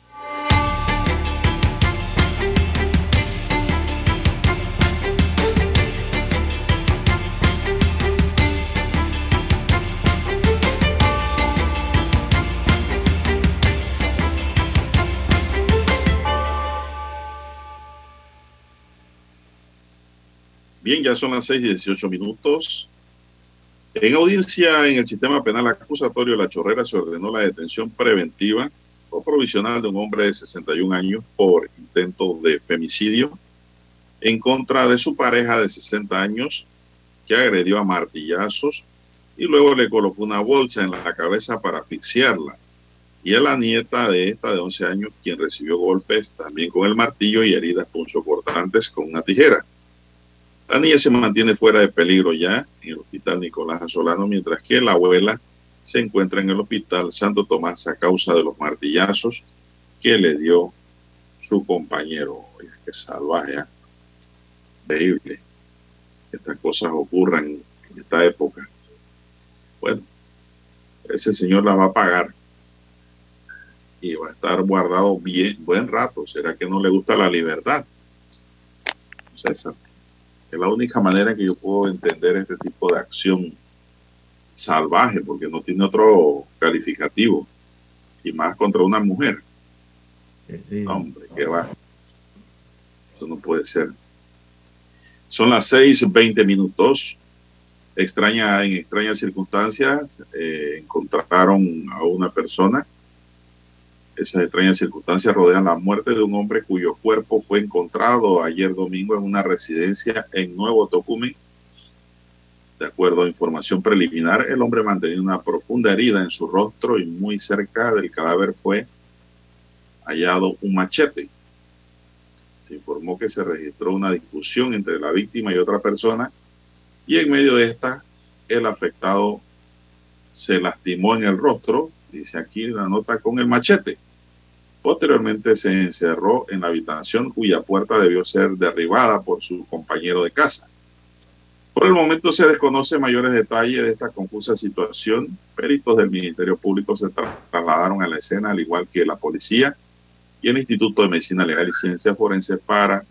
Bien, ya son las seis y 18 minutos. En audiencia en el sistema penal acusatorio La Chorrera se ordenó la detención preventiva o provisional de un hombre de 61 años por intento de femicidio en contra de su pareja de 60 años que agredió a martillazos y luego le colocó una bolsa en la cabeza para asfixiarla. Y a la nieta de esta de 11 años, quien recibió golpes también con el martillo y heridas punzocortantes con una tijera. La niña se mantiene fuera de peligro ya en el hospital Nicolás Azolano, mientras que la abuela se encuentra en el hospital Santo Tomás a causa de los martillazos que le dio su compañero. Oye, qué salvaje, ¿eh? increíble que estas cosas ocurran en esta época. Bueno, ese señor la va a pagar y va a estar guardado bien, buen rato. ¿Será que no le gusta la libertad? César. Es la única manera que yo puedo entender este tipo de acción salvaje, porque no tiene otro calificativo, y más contra una mujer. Hombre, qué va. Eso no puede ser. Son las seis veinte minutos. extraña, en extrañas circunstancias eh, encontraron a una persona. Esas extrañas circunstancias rodean la muerte de un hombre cuyo cuerpo fue encontrado ayer domingo en una residencia en Nuevo Tocumen. De acuerdo a información preliminar, el hombre mantenía una profunda herida en su rostro y muy cerca del cadáver fue hallado un machete. Se informó que se registró una discusión entre la víctima y otra persona y en medio de esta el afectado se lastimó en el rostro, dice aquí la nota, con el machete. Posteriormente se encerró en la habitación cuya puerta debió ser derribada por su compañero de casa. Por el momento se desconoce mayores detalles de esta confusa situación. Peritos del Ministerio Público se trasladaron a la escena, al igual que la policía y el Instituto de Medicina Legal y Ciencias Forenses para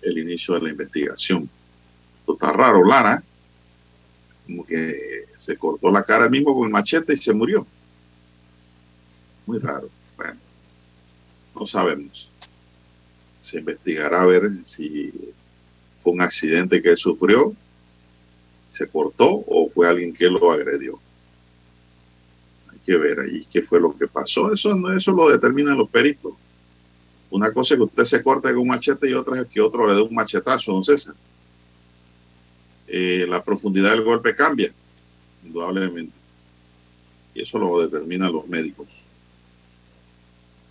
el inicio de la investigación. Esto está raro, Lara. Como que se cortó la cara mismo con el machete y se murió. Muy raro. No sabemos. Se investigará a ver si fue un accidente que sufrió, se cortó o fue alguien que lo agredió. Hay que ver ahí qué fue lo que pasó. Eso, no, eso lo determinan los peritos. Una cosa es que usted se corte con un machete y otra es que otro le dé un machetazo, don César. Eh, la profundidad del golpe cambia, indudablemente. Y eso lo determinan los médicos.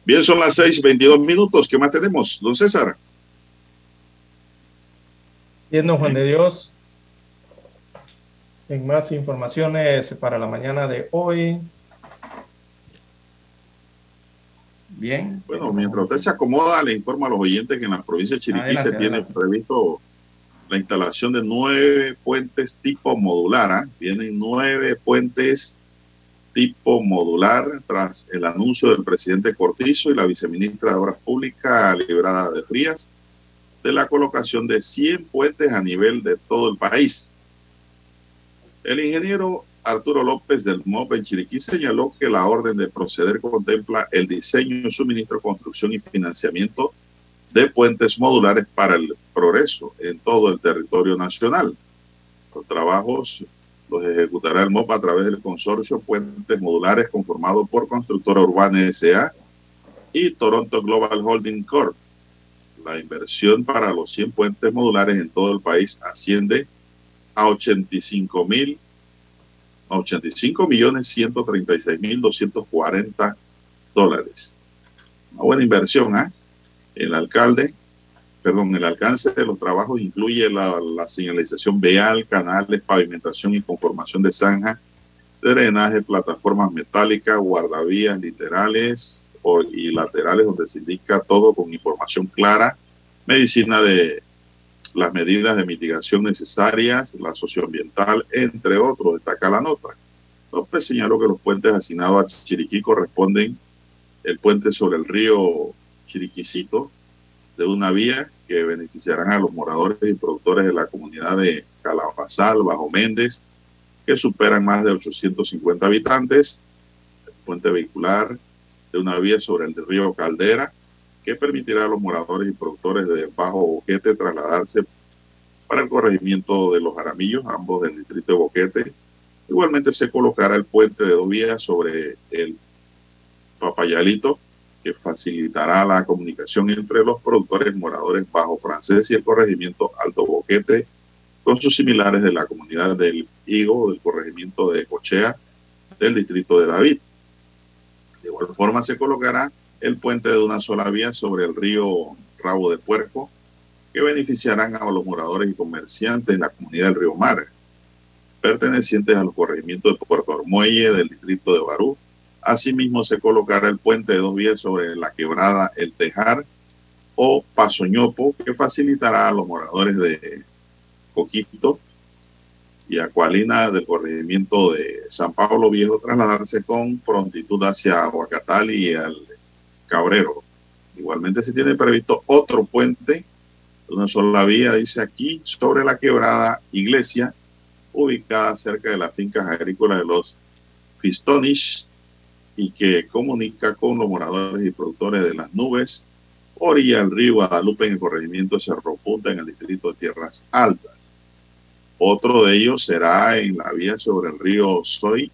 Bien, son las 6:22 minutos. ¿Qué más tenemos, don César? Bien, don Juan de Dios. En más informaciones para la mañana de hoy. Bien. Bueno, mientras usted se acomoda, le informo a los oyentes que en la provincia de Chiriquí se tiene previsto la instalación de nueve puentes tipo modular. ¿ah? Vienen nueve puentes tipo modular tras el anuncio del presidente Cortizo y la viceministra de Obras Públicas, Librada de Frías, de la colocación de 100 puentes a nivel de todo el país. El ingeniero Arturo López del MOP en Chiriquí señaló que la orden de proceder contempla el diseño, suministro, construcción y financiamiento de puentes modulares para el progreso en todo el territorio nacional. Los trabajos los ejecutará el MOP a través del consorcio Puentes Modulares conformado por Constructora Urbana S.A. y Toronto Global Holding Corp. La inversión para los 100 puentes modulares en todo el país asciende a 85 mil 85 millones 136 mil 240 dólares. Una buena inversión, ¿ah? El alcalde, perdón, el alcance de los trabajos incluye la, señalización vial, canales, pavimentación y conformación de zanja, drenaje, plataformas metálicas, guardavías literales y laterales donde se indica todo con información clara, medicina de las medidas de mitigación necesarias, la socioambiental, entre otros, destaca la nota. López señaló que los puentes asignados a Chiriquí corresponden el puente sobre el río Chiriquicito, de una vía que beneficiarán a los moradores y productores de la comunidad de Calabazal, Bajo Méndez, que superan más de 850 habitantes, el puente vehicular de una vía sobre el río Caldera, que permitirá a los moradores y productores de Bajo Boquete trasladarse para el corregimiento de los Aramillos, ambos del distrito de Boquete. Igualmente se colocará el puente de dos vías sobre el Papayalito, que facilitará la comunicación entre los productores moradores Bajo Francés y el corregimiento Alto Boquete, con sus similares de la comunidad del Higo, del corregimiento de Cochea, del distrito de David. De igual forma se colocará el puente de una sola vía sobre el río Rabo de Puerco, que beneficiarán a los moradores y comerciantes en la comunidad del río Mar, pertenecientes a los corregimientos de Puerto Armuelle del distrito de Barú. Asimismo, se colocará el puente de dos vías sobre la quebrada El Tejar o Pasoñopo, que facilitará a los moradores de Coquito y Acualina del corregimiento de San Pablo Viejo trasladarse con prontitud hacia Aguacatal y al Cabrero. Igualmente se tiene previsto otro puente una sola vía, dice aquí, sobre la quebrada Iglesia, ubicada cerca de las fincas agrícolas de los Fistonish y que comunica con los moradores y productores de las nubes, orilla del río Guadalupe en el corregimiento Cerro Punta en el distrito de Tierras Altas. Otro de ellos será en la vía sobre el río Soy,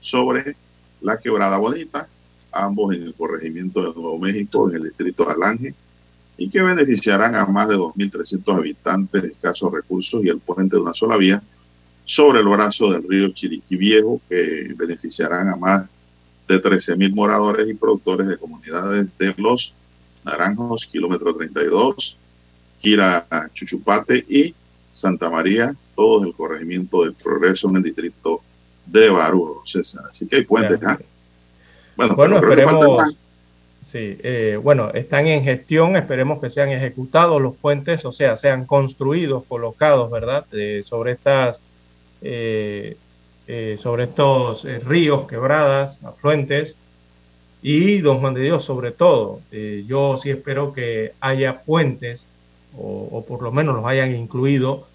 sobre la Quebrada Bonita, ambos en el corregimiento de Nuevo México, en el distrito de Alange, y que beneficiarán a más de 2.300 habitantes de escasos recursos y el puente de una sola vía sobre el brazo del río Chiriquí Viejo, que beneficiarán a más de 13.000 moradores y productores de comunidades de Los Naranjos, kilómetro 32, Quira Chuchupate y Santa María, todos el corregimiento del Progreso en el distrito de Barú, César. Así que hay puentes. ¿ah? Bueno, bueno esperemos. Sí, eh, bueno, están en gestión, esperemos que sean ejecutados los puentes, o sea, sean construidos, colocados, ¿verdad? sobre estas, eh, eh, sobre estos ríos, quebradas, afluentes, y Don Juan de Dios sobre todo. yo sí espero que haya puentes, o, o, por lo menos los hayan incluido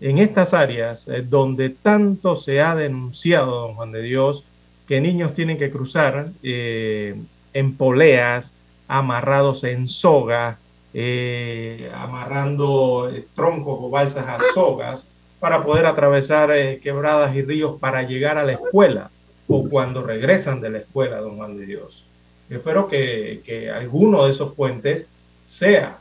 en estas áreas donde tanto se ha denunciado, Don Juan de Dios, que niños tienen que cruzar eh, en poleas, amarrados en soga, eh, amarrando eh, troncos o balsas a sogas para poder atravesar quebradas y ríos para llegar a la escuela o cuando regresan de la escuela, don Juan de Dios. espero que, que alguno de esos puentes sea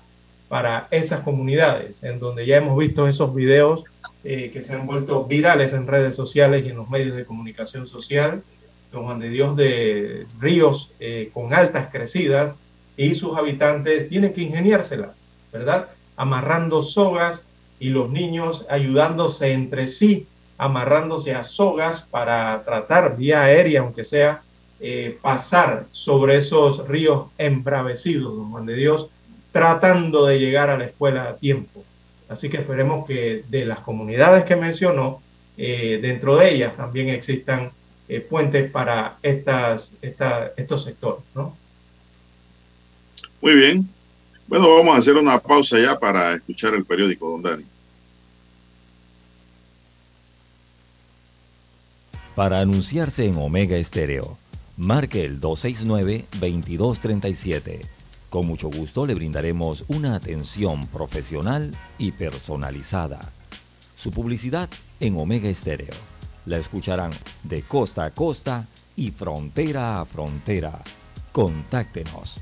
para esas comunidades, en donde ya hemos visto esos videos que se han vuelto virales en redes sociales y en los medios de comunicación social, don Juan de Dios, de ríos eh, con altas crecidas y sus habitantes tienen que ingeniárselas, ¿verdad? Amarrando sogas y los niños ayudándose entre sí, amarrándose a sogas para tratar vía aérea, aunque sea, eh, pasar sobre esos ríos embravecidos, don Juan de Dios, tratando de llegar a la escuela a tiempo. Así que esperemos que de las comunidades que mencionó, eh, dentro de ellas también existan eh, puentes para estas, estos sectores, ¿no? Muy bien. Bueno, vamos a hacer una pausa ya para escuchar el periódico, don Dani. Para anunciarse en Omega Estéreo, marque el 269-2237. Con mucho gusto le brindaremos una atención profesional y personalizada. Su publicidad en Omega Estéreo la escucharán de costa a costa y frontera a frontera. Contáctenos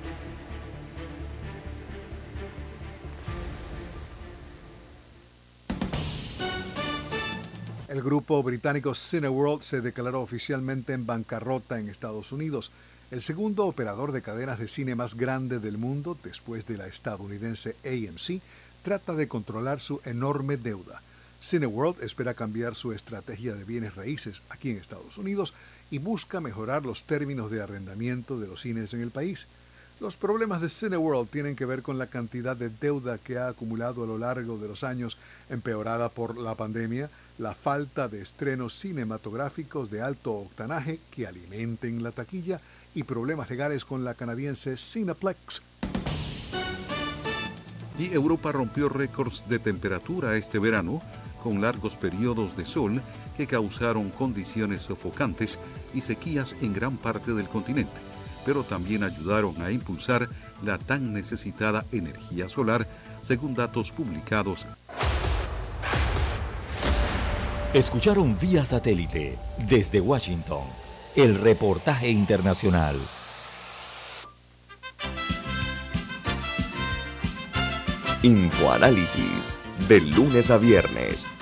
El grupo británico Cineworld se declaró oficialmente en bancarrota en Estados Unidos, el segundo operador de cadenas de cine más grande del mundo después de la estadounidense AMC trata de controlar su enorme deuda. Cineworld espera cambiar su estrategia de bienes raíces aquí en Estados Unidos y busca mejorar los términos de arrendamiento de los cines en el país. Los problemas de Cineworld tienen que ver con la cantidad de deuda que ha acumulado a lo largo de los años, empeorada por la pandemia, la falta de estrenos cinematográficos de alto octanaje que alimenten la taquilla y problemas legales con la canadiense Cineplex y Europa rompió récords de temperatura este verano, con largos periodos de sol que causaron condiciones sofocantes y sequías en gran parte del continente, pero también ayudaron a impulsar la tan necesitada energía solar, según datos publicados. Escucharon vía satélite desde Washington el reportaje internacional. Infoanálisis, de lunes a viernes,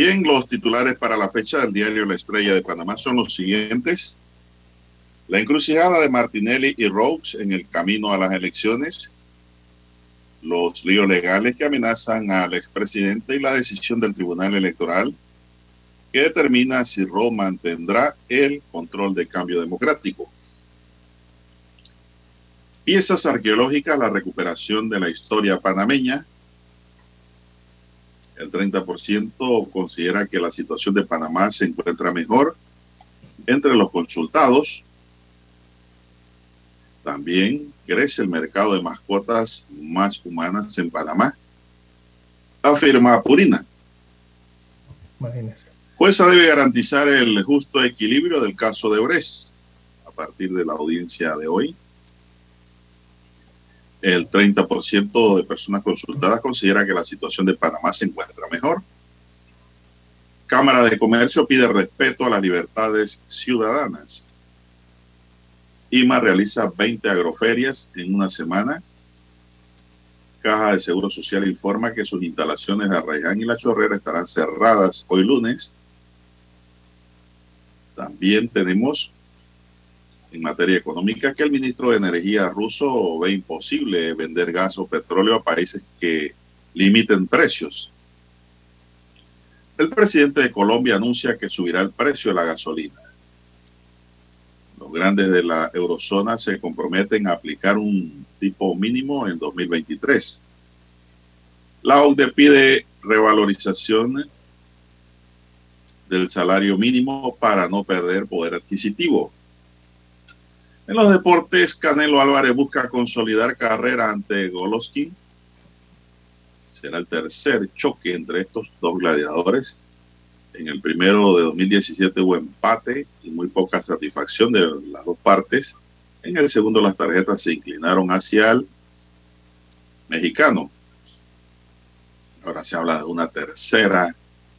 Bien, los titulares para la fecha del diario La Estrella de Panamá son los siguientes. La encrucijada de Martinelli y Rhodes en el camino a las elecciones, los líos legales que amenazan al expresidente y la decisión del Tribunal Electoral que determina si Rhodes mantendrá el control del cambio democrático. Piezas arqueológicas, la recuperación de la historia panameña, el 30% considera que la situación de Panamá se encuentra mejor entre los consultados. También crece el mercado de mascotas más humanas en Panamá. Afirma Purina. Imagínese. Jueza debe garantizar el justo equilibrio del caso de Ores a partir de la audiencia de hoy. El 30% de personas consultadas considera que la situación de Panamá se encuentra mejor. Cámara de Comercio pide respeto a las libertades ciudadanas. IMA realiza 20 agroferias en una semana. Caja de Seguro Social informa que sus instalaciones de Arraiján y La Chorrera estarán cerradas hoy lunes. También tenemos en materia económica que el ministro de Energía ruso ve imposible vender gas o petróleo a países que limiten precios. El presidente de Colombia anuncia que subirá el precio de la gasolina. Los grandes de la eurozona se comprometen a aplicar un tipo mínimo en 2023. La OCDE pide revalorización del salario mínimo para no perder poder adquisitivo. En los deportes, Canelo Álvarez busca consolidar carrera ante Golovkin. Será el tercer choque entre estos dos gladiadores. En el primero de 2017 hubo empate y muy poca satisfacción de las dos partes. En el segundo las tarjetas se inclinaron hacia el mexicano. Ahora se habla de una tercera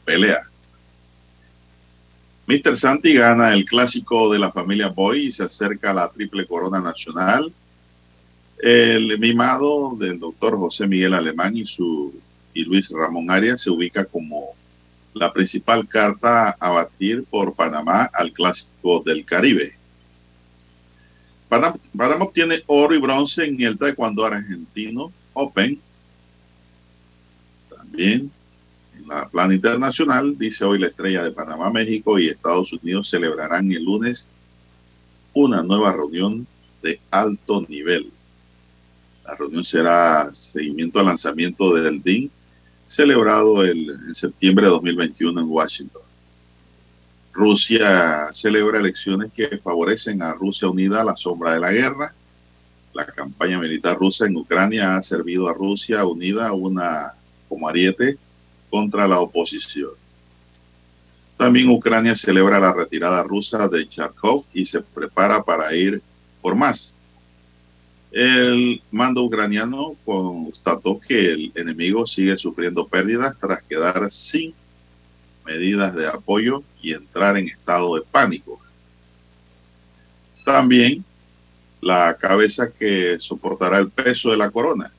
pelea. Mr. Santi gana el clásico de la familia Boy y se acerca a la triple corona nacional. El mimado del doctor José Miguel Alemán y, su, y Luis Ramón Arias se ubica como la principal carta a batir por Panamá al clásico del Caribe. Panamá, obtiene oro y bronce en el Taekwondo argentino Open. También la plana internacional, dice hoy la estrella de Panamá, México y Estados Unidos celebrarán el lunes una nueva reunión de alto nivel. La reunión será seguimiento al lanzamiento del DIN celebrado el, en septiembre de 2021 en Washington. Rusia celebra elecciones que favorecen a Rusia unida a la sombra de la guerra. La campaña militar rusa en Ucrania ha servido a Rusia unida una como ariete contra la oposición. También Ucrania celebra la retirada rusa de Charkov y se prepara para ir por más. El mando ucraniano constató que el enemigo sigue sufriendo pérdidas tras quedar sin medidas de apoyo y entrar en estado de pánico. También la cabeza que soportará el peso de la corona.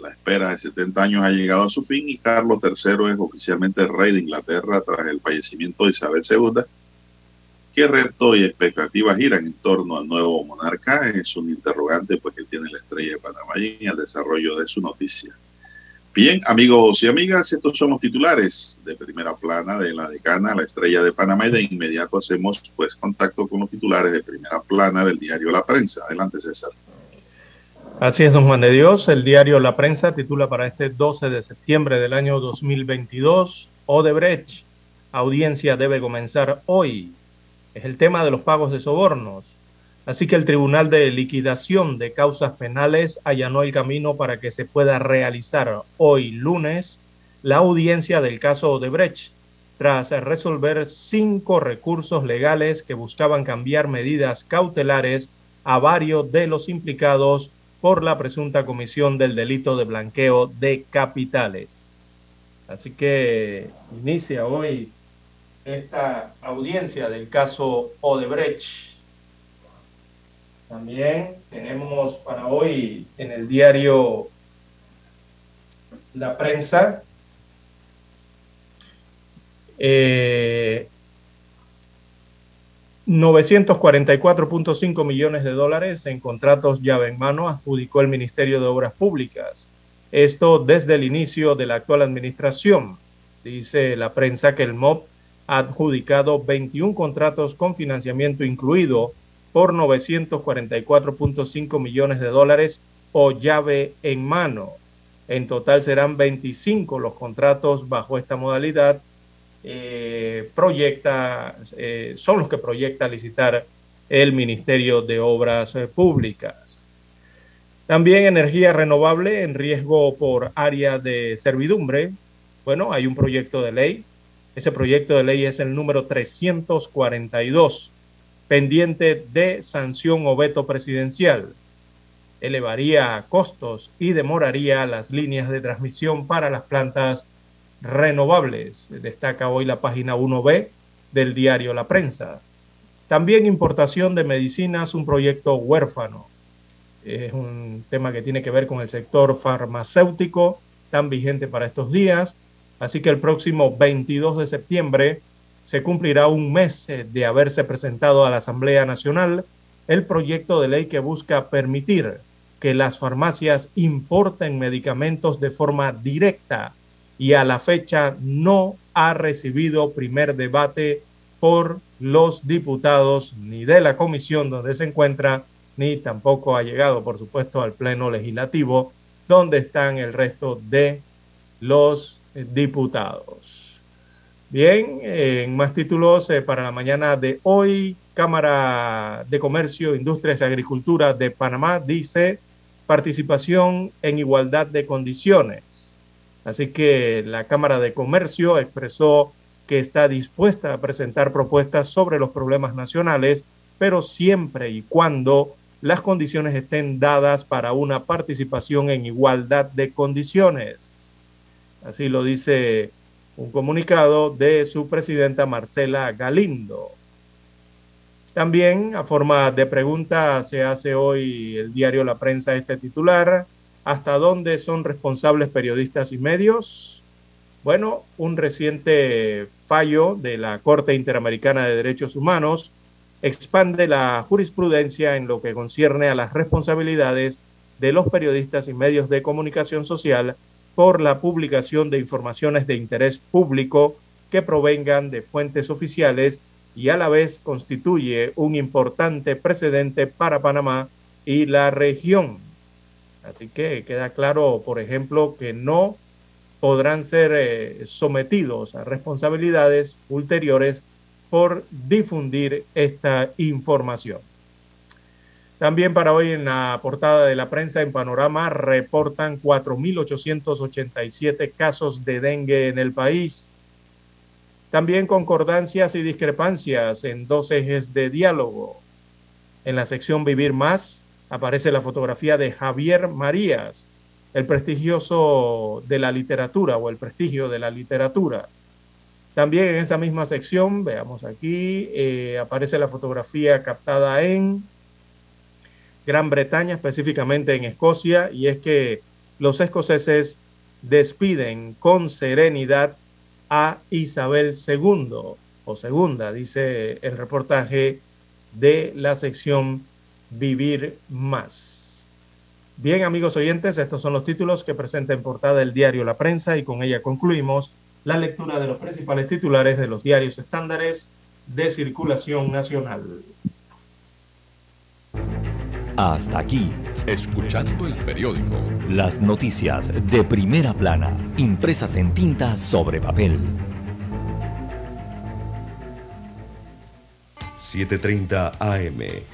La espera de 70 años ha llegado a su fin y Carlos III es oficialmente rey de Inglaterra tras el fallecimiento de Isabel II. ¿Qué reto y expectativas giran en torno al nuevo monarca? Es un interrogante pues que tiene la estrella de Panamá y el desarrollo de su noticia. Bien, amigos y amigas, estos son los titulares de primera plana de la decana, la estrella de Panamá, y de inmediato hacemos pues contacto con los titulares de primera plana del diario La Prensa. Adelante, César. Así es, don Juan de Dios. El diario La Prensa titula para este 12 de septiembre del año 2022, Odebrecht, audiencia debe comenzar hoy. Es el tema de los pagos de sobornos. Así que el Tribunal de Liquidación de Causas Penales allanó el camino para que se pueda realizar hoy lunes la audiencia del caso Odebrecht, tras resolver cinco recursos legales que buscaban cambiar medidas cautelares a varios de los implicados por la presunta comisión del delito de blanqueo de capitales. Así que inicia hoy esta audiencia del caso Odebrecht. También tenemos para hoy en el diario La Prensa eh, 944.5 millones de dólares en contratos llave en mano adjudicó el Ministerio de Obras Públicas. Esto desde el inicio de la actual administración. Dice la prensa que el MOP ha adjudicado 21 contratos con financiamiento incluido por 944.5 millones de dólares o llave en mano. En total serán 25 los contratos bajo esta modalidad eh, proyecta, eh, son los que proyecta licitar el Ministerio de Obras eh, Públicas. También energía renovable en riesgo por área de servidumbre. Bueno, hay un proyecto de ley. Ese proyecto de ley es el número 342, pendiente de sanción o veto presidencial. Elevaría costos y demoraría las líneas de transmisión para las plantas renovables, destaca hoy la página 1B del diario La Prensa. También importación de medicinas, un proyecto huérfano. Es un tema que tiene que ver con el sector farmacéutico, tan vigente para estos días. Así que el próximo 22 de septiembre se cumplirá un mes eh, de haberse presentado a la Asamblea Nacional el proyecto de ley que busca permitir que las farmacias importen medicamentos de forma directa y a la fecha no ha recibido primer debate por los diputados ni de la comisión donde se encuentra, ni tampoco ha llegado, por supuesto, al Pleno Legislativo, donde están el resto de los diputados. Bien, en más títulos eh, para la mañana de hoy, Cámara de Comercio, Industrias y Agricultura de Panamá dice participación en igualdad de condiciones Así que la Cámara de Comercio expresó que está dispuesta a presentar propuestas sobre los problemas nacionales, pero siempre y cuando las condiciones estén dadas para una participación en igualdad de condiciones. Así lo dice un comunicado de su presidenta Marcela Galindo. También a forma de pregunta se hace hoy el diario La Prensa este titular hasta dónde son responsables periodistas y medios. Bueno, un reciente fallo de la Corte Interamericana de Derechos Humanos expande la jurisprudencia en lo que concierne a las responsabilidades de los periodistas y medios de comunicación social por la publicación de informaciones de interés público que provengan de fuentes oficiales y a la vez constituye un importante precedente para Panamá y la región. Así que queda claro, por ejemplo, que no podrán ser eh, sometidos a responsabilidades ulteriores por difundir esta información. También para hoy en la portada de la prensa en Panorama reportan 4.887 casos de dengue en el país. También concordancias y discrepancias en dos ejes de diálogo. En la sección Vivir Más, aparece la fotografía de Javier Marías, el prestigioso de la literatura o el prestigio de la literatura. También en esa misma sección, veamos aquí, eh, aparece la fotografía captada en Gran Bretaña, específicamente en Escocia, y es que los escoceses despiden con serenidad a Isabel II o segunda, dice el reportaje de la sección vivir más. Bien, amigos oyentes, estos son los títulos que presenta en portada el diario La Prensa y con ella concluimos la lectura de los principales titulares de los diarios estándares de circulación nacional. Hasta aquí. Escuchando el periódico. Las noticias de primera plana, impresas en tinta sobre papel. 7.30 AM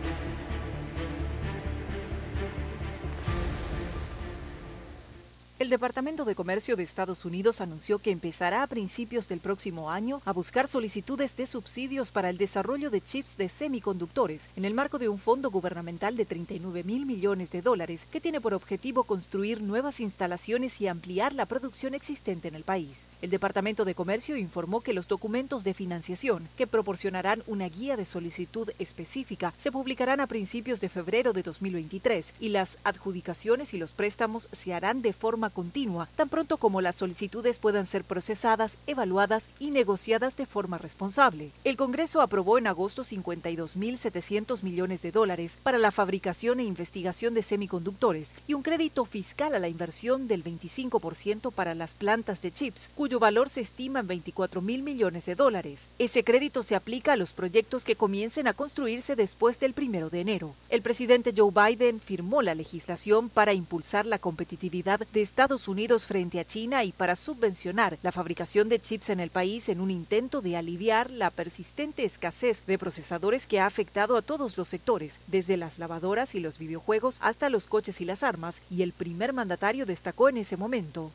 Departamento de Comercio de Estados Unidos anunció que empezará a principios del próximo año a buscar solicitudes de subsidios para el desarrollo de chips de semiconductores en el marco de un fondo gubernamental de 39 mil millones de dólares que tiene por objetivo construir nuevas instalaciones y ampliar la producción existente en el país. El Departamento de Comercio informó que los documentos de financiación, que proporcionarán una guía de solicitud específica, se publicarán a principios de febrero de 2023 y las adjudicaciones y los préstamos se harán de forma continua, tan pronto como las solicitudes puedan ser procesadas, evaluadas y negociadas de forma responsable. El Congreso aprobó en agosto 52.700 millones de dólares para la fabricación e investigación de semiconductores y un crédito fiscal a la inversión del 25% para las plantas de chips, cuyo valor se estima en 24 mil millones de dólares. Ese crédito se aplica a los proyectos que comiencen a construirse después del primero de enero. El presidente Joe Biden firmó la legislación para impulsar la competitividad de Estados Unidos frente a China y para subvencionar la fabricación de chips en el país en un intento de aliviar la persistente escasez de procesadores que ha afectado a todos los sectores, desde las lavadoras y los videojuegos hasta los coches y las armas, y el primer mandatario destacó en ese momento.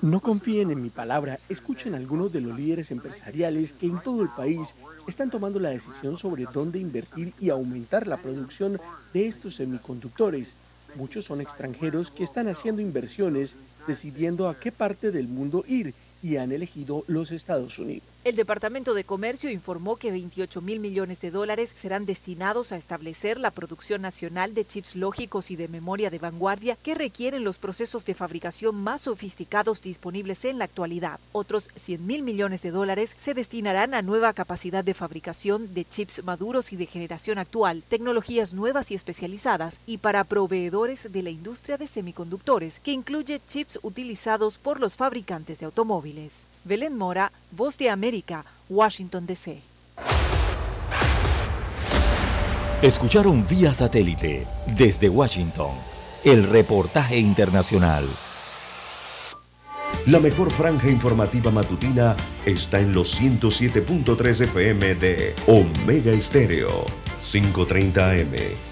No confíen en mi palabra, escuchen algunos de los líderes empresariales que en todo el país están tomando la decisión sobre dónde invertir y aumentar la producción de estos semiconductores. Muchos son extranjeros que están haciendo inversiones decidiendo a qué parte del mundo ir y han elegido los Estados Unidos. El Departamento de Comercio informó que 28 mil millones de dólares serán destinados a establecer la producción nacional de chips lógicos y de memoria de vanguardia que requieren los procesos de fabricación más sofisticados disponibles en la actualidad. Otros 100 mil millones de dólares se destinarán a nueva capacidad de fabricación de chips maduros y de generación actual, tecnologías nuevas y especializadas y para proveedores de la industria de semiconductores, que incluye chips utilizados por los fabricantes de automóviles. Belén Mora, Voz de América, Washington, D.C. Escucharon vía satélite desde Washington el reportaje internacional. La mejor franja informativa matutina está en los 107.3 FM de Omega Estéreo, 530 AM.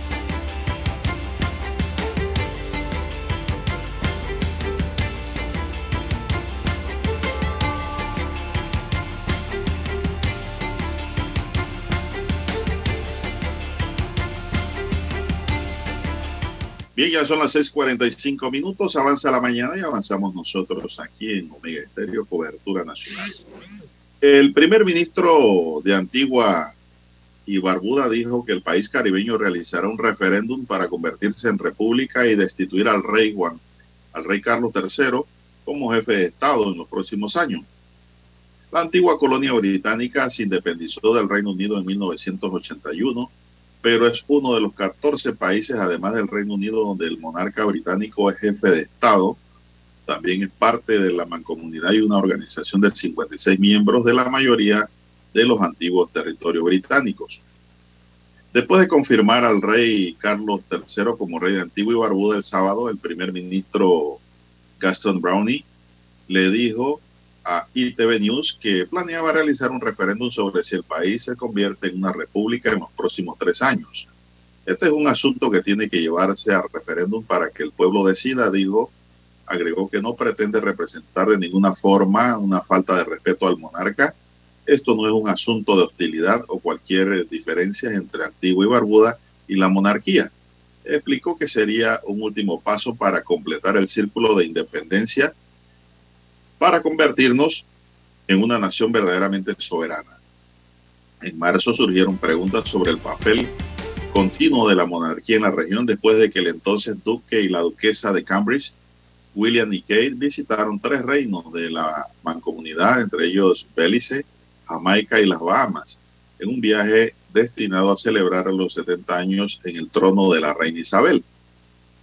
Ya son las 6:45 minutos, avanza la mañana y avanzamos nosotros aquí en Omega Estéreo, cobertura nacional. El primer ministro de Antigua y Barbuda dijo que el país caribeño realizará un referéndum para convertirse en república y destituir al rey Juan, al rey Carlos III como jefe de Estado en los próximos años. La antigua colonia británica se independizó del Reino Unido en 1981, pero es uno de los 14 países, además del Reino Unido, donde el monarca británico es jefe de Estado. También es parte de la mancomunidad y una organización de 56 miembros de la mayoría de los antiguos territorios británicos. Después de confirmar al rey Carlos III como rey de Antigua y Barbuda el sábado, el primer ministro Gaston Brownie le dijo a ITV News que planeaba realizar un referéndum sobre si el país se convierte en una república en los próximos tres años. Este es un asunto que tiene que llevarse a referéndum para que el pueblo decida, dijo. Agregó que no pretende representar de ninguna forma una falta de respeto al monarca esto no es un asunto de hostilidad o cualquier diferencia entre Antigua y Barbuda y la monarquía. Explicó que sería un último paso para completar el círculo de independencia para convertirnos en una nación verdaderamente soberana. En marzo surgieron preguntas sobre el papel continuo de la monarquía en la región después de que el entonces duque y la duquesa de Cambridge, William y Kate, visitaron tres reinos de la mancomunidad, entre ellos Belice, Jamaica y las Bahamas, en un viaje destinado a celebrar los 70 años en el trono de la reina Isabel.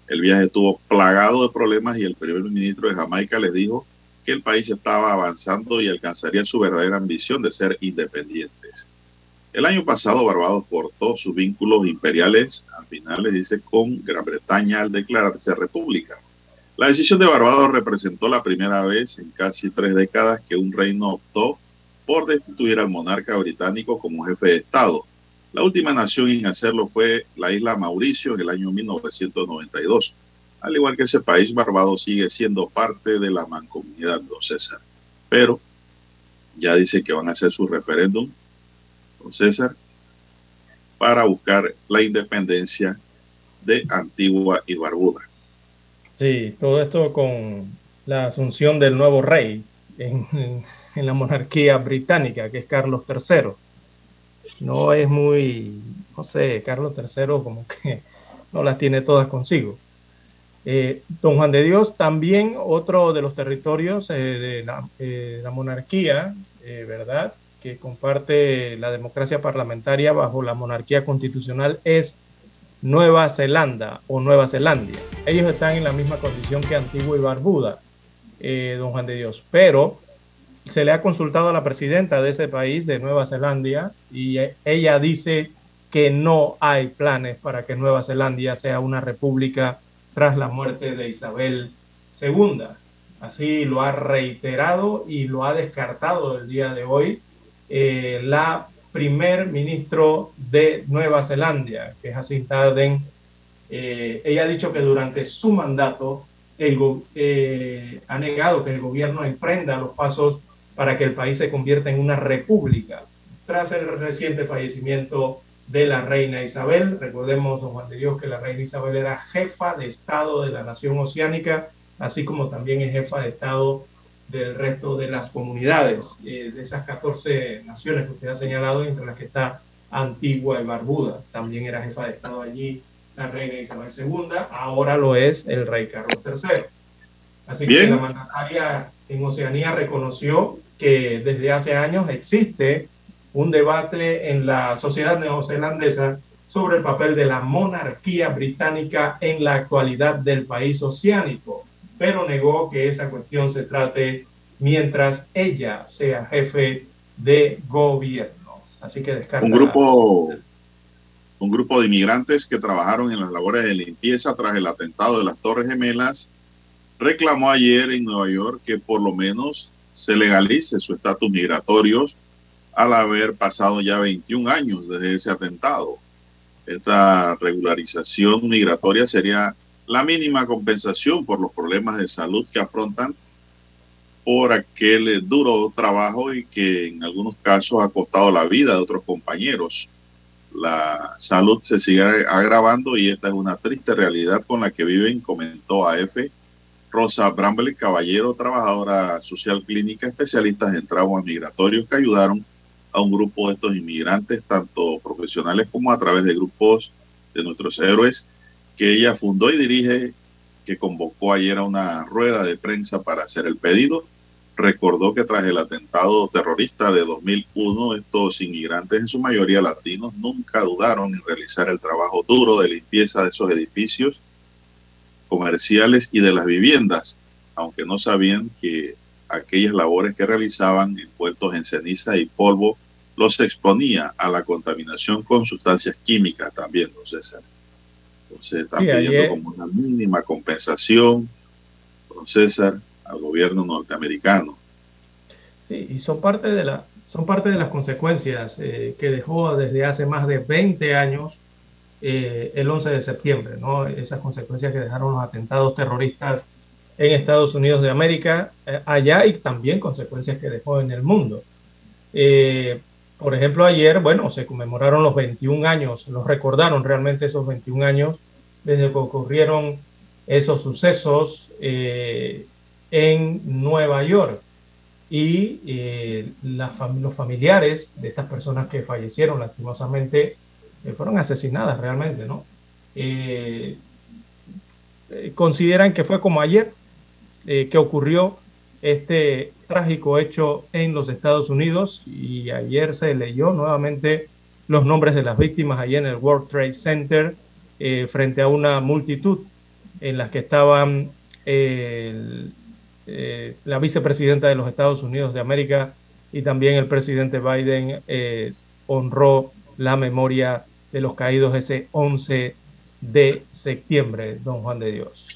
El viaje estuvo plagado de problemas y el primer ministro de Jamaica les dijo que el país estaba avanzando y alcanzaría su verdadera ambición de ser independientes. El año pasado Barbados cortó sus vínculos imperiales, al final le dice, con Gran Bretaña al declararse república. La decisión de Barbados representó la primera vez en casi tres décadas que un reino optó por destituir al monarca británico como jefe de Estado. La última nación en hacerlo fue la isla Mauricio en el año 1992. Al igual que ese país, Barbados sigue siendo parte de la mancomunidad, don César. Pero ya dice que van a hacer su referéndum, don César, para buscar la independencia de Antigua y Barbuda. Sí, todo esto con la asunción del nuevo rey en, en la monarquía británica, que es Carlos III. No es muy, no sé, Carlos III como que no las tiene todas consigo. Eh, Don Juan de Dios también otro de los territorios eh, de la, eh, monarquía, ¿verdad? Que comparte la democracia parlamentaria bajo la monarquía constitucional es Nueva Zelanda o Nueva Zelandia. Ellos están en la misma condición que Antigua y Barbuda, don Juan de Dios, pero se le ha consultado a la presidenta de ese país, de Nueva Zelanda, y ella dice que no hay planes para que Nueva Zelanda sea una república tras la muerte de Isabel II. Así lo ha reiterado y lo ha descartado el día de hoy eh, la primer ministro de Nueva Zelanda, que es Jacinta Arden. Eh, ella ha dicho que durante su mandato el, eh, ha negado que el gobierno emprenda los pasos para que el país se convierta en una república. Tras el reciente fallecimiento de la reina Isabel, recordemos, don Juan de Dios, que la reina Isabel era jefa de Estado de la nación oceánica, así como también es jefa de Estado del resto de las comunidades, eh, de esas 14 naciones que usted ha señalado, entre las que está Antigua y Barbuda. También era jefa de Estado allí la reina Isabel II, ahora lo es el rey Carlos III. Así que la mandataria en Oceanía reconoció que desde hace años existe un debate en la sociedad neozelandesa sobre el papel de la monarquía británica en la actualidad del país oceánico, pero negó que esa cuestión se trate mientras ella sea jefe de gobierno. Así que descarta. Un grupo, un grupo de inmigrantes que trabajaron en las labores de limpieza tras el atentado de las Torres Gemelas reclamó ayer en Nueva York que por lo menos se legalice su estatus migratorio al haber pasado ya 21 años desde ese atentado. Esta regularización migratoria sería la mínima compensación por los problemas de salud que afrontan por aquel duro trabajo y que en algunos casos ha costado la vida de otros compañeros. La salud se sigue agravando y esta es una triste realidad con la que viven, comentó AF Rosa Bramble Caballero, trabajadora social clínica, especialistas en traumas migratorios que ayudaron a un grupo de estos inmigrantes, tanto profesionales como a través de grupos de nuestros héroes, que ella fundó y dirige, que convocó ayer a una rueda de prensa para hacer el pedido. Recordó que tras el atentado terrorista de 2001, estos inmigrantes, en su mayoría latinos, nunca dudaron en realizar el trabajo duro de limpieza de esos edificios comerciales y de las viviendas, aunque no sabían que aquellas labores que realizaban envueltos en ceniza y polvo los exponía a la contaminación con sustancias químicas también, don César. Entonces están pidiendo como una mínima compensación, don César, al gobierno norteamericano. Sí, y son parte de, la, son parte de las consecuencias eh, que dejó desde hace más de 20 años eh, el 11 de septiembre, ¿no? Esas consecuencias que dejaron los atentados terroristas en Estados Unidos de América, eh, allá y también consecuencias que dejó en el mundo. Eh, por ejemplo, ayer, bueno, se conmemoraron los 21 años, los recordaron realmente esos 21 años desde que ocurrieron esos sucesos en Nueva York. Y los familiares de estas personas que fallecieron lastimosamente fueron asesinadas realmente, ¿no? Eh, eh, consideran que fue como ayer eh, que ocurrió este trágico hecho en los Estados Unidos y ayer se leyó nuevamente los nombres de las víctimas allí en el World Trade Center frente a una multitud en las que estaban la vicepresidenta de los Estados Unidos de América y también el presidente Biden honró la memoria de los caídos ese 11 de septiembre, don Juan de Dios.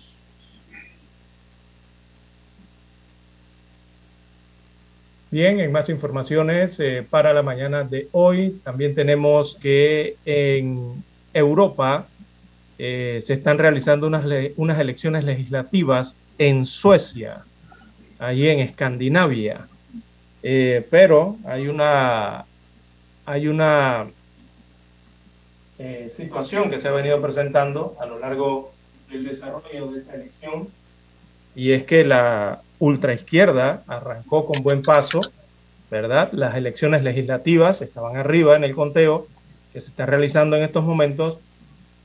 Bien, en más informaciones eh, para la mañana de hoy, también tenemos que en Europa eh, se están realizando unas, unas elecciones legislativas en Suecia, ahí en Escandinavia, eh, pero hay una, hay una situación que se ha venido presentando a lo largo del desarrollo de esta elección, y es que la ultraizquierda arrancó con buen paso, ¿verdad? Las elecciones legislativas estaban arriba en el conteo que se está realizando en estos momentos,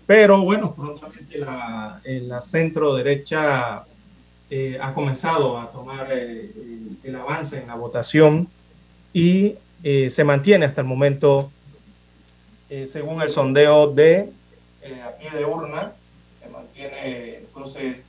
pero bueno, prontamente la, la centro derecha eh, ha comenzado a tomar eh, el avance en la votación y se mantiene hasta el momento eh, según el sondeo de eh, a pie de urna, se mantiene entonces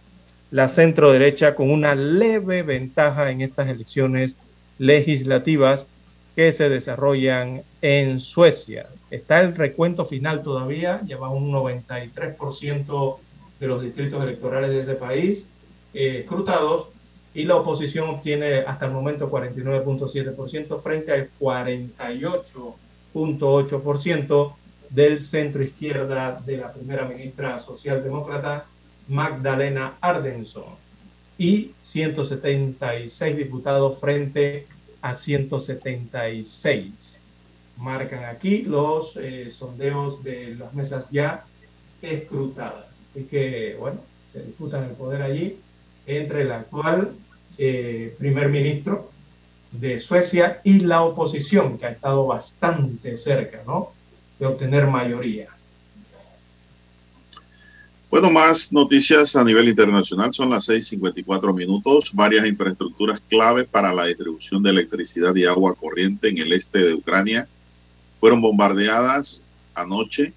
la centro derecha con una leve ventaja en estas elecciones legislativas que se desarrollan en Suecia. Está el recuento final todavía, lleva un 93% de los distritos electorales de ese país eh, escrutados y la oposición obtiene hasta el momento 49.7% frente al 48% ciento del centro izquierda de la primera ministra socialdemócrata Magdalena Ardenson y 176 diputados frente a 176. Marcan aquí los eh, sondeos de las mesas ya escrutadas. Así que, bueno, se disputan el poder allí entre el actual eh, primer ministro de Suecia y la oposición, que ha estado bastante cerca, ¿no? De obtener mayoría. Bueno, más noticias a nivel internacional. Son las 6:54 minutos. Varias infraestructuras clave para la distribución de electricidad y agua corriente en el este de Ucrania fueron bombardeadas anoche.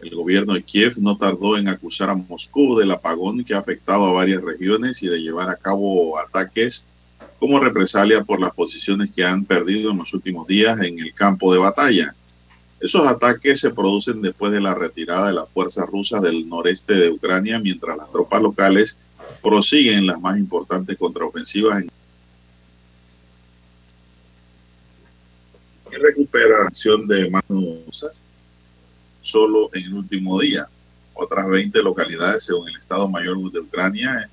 El gobierno de Kiev no tardó en acusar a Moscú del apagón que ha afectado a varias regiones y de llevar a cabo ataques como represalia por las posiciones que han perdido en los últimos días en el campo de batalla. Esos ataques se producen después de la retirada de las fuerzas rusas del noreste de Ucrania, mientras las tropas locales prosiguen las más importantes contraofensivas en recuperación de manos solo en el último día. Otras 20 localidades, según el Estado Mayor de Ucrania,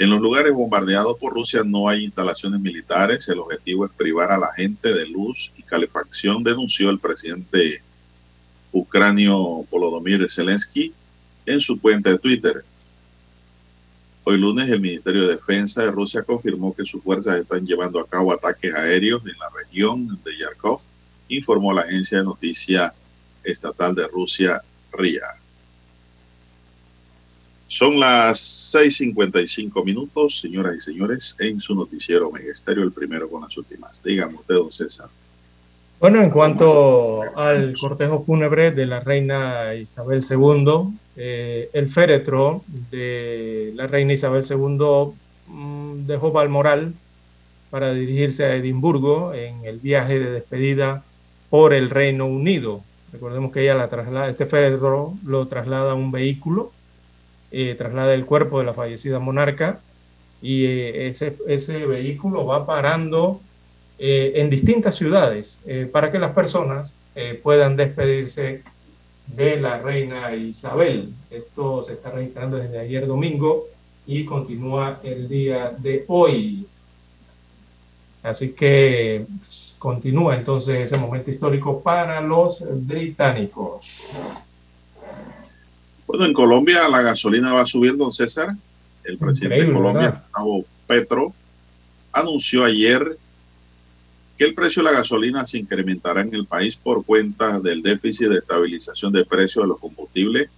en los lugares bombardeados por Rusia no hay instalaciones militares. El objetivo es privar a la gente de luz y calefacción, denunció el presidente ucranio Volodymyr Zelensky en su cuenta de Twitter. Hoy lunes el Ministerio de Defensa de Rusia confirmó que sus fuerzas están llevando a cabo ataques aéreos en la región de Yarkov informó la agencia de noticia estatal de Rusia, RIA. Son las 6:55 minutos, señoras y señores, en su noticiero Megesterio, el primero con las últimas. Dígame usted, don César. Bueno, en cuanto al cortejo fúnebre de la reina Isabel II, eh, el féretro de la reina Isabel II mm, dejó Balmoral para dirigirse a Edimburgo en el viaje de despedida por el Reino Unido. Recordemos que ella la traslada, este féretro lo traslada a un vehículo eh, traslada el cuerpo de la fallecida monarca y eh, ese, ese, vehículo va parando eh, en distintas ciudades para que las personas puedan despedirse de la reina Isabel. Esto se está registrando desde ayer domingo y continúa el día de hoy. Así que continúa entonces ese momento histórico para los británicos. Bueno, en Colombia la gasolina va subiendo, César. El presidente de Colombia, Gustavo Petro, anunció ayer que el precio de la gasolina se incrementará en el país por cuenta del déficit de estabilización de precios de los combustibles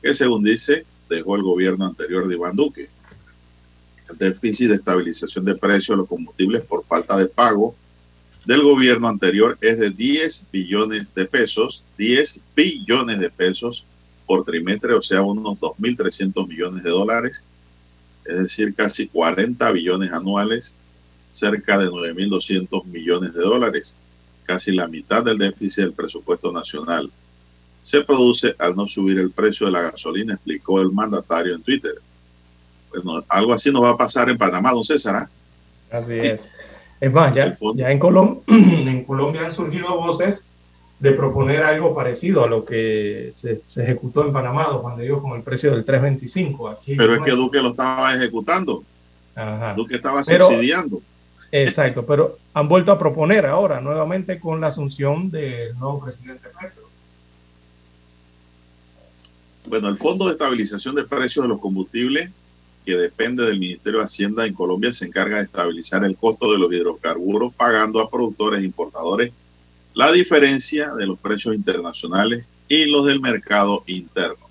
que, según dice, dejó el gobierno anterior de Iván Duque. El déficit de estabilización de precios de los combustibles por falta de pago del gobierno anterior es de 10 billones de pesos, 10 billones de pesos por trimestre, o sea, unos 2.300 millones de dólares, es decir, casi 40 billones anuales, cerca de 9.200 millones de dólares, casi la mitad del déficit del presupuesto nacional. Se produce al no subir el precio de la gasolina, explicó el mandatario en Twitter. Bueno, algo así nos va a pasar en Panamá, don César. ¿ah? Así es. Es más, ya, ya en, en Colombia han surgido voces de proponer algo parecido a lo que se, ejecutó en Panamá, cuando digo con el precio del 3.25. Aquí pero es que Duque lo estaba ejecutando. Duque estaba subsidiando. Exacto, pero han vuelto a proponer ahora nuevamente con la asunción del nuevo presidente Petro. Bueno, el Fondo de Estabilización de Precios de los Combustibles, que depende del Ministerio de Hacienda en Colombia, se encarga de estabilizar el costo de los hidrocarburos pagando a productores e importadores la diferencia de los precios internacionales y los del mercado interno.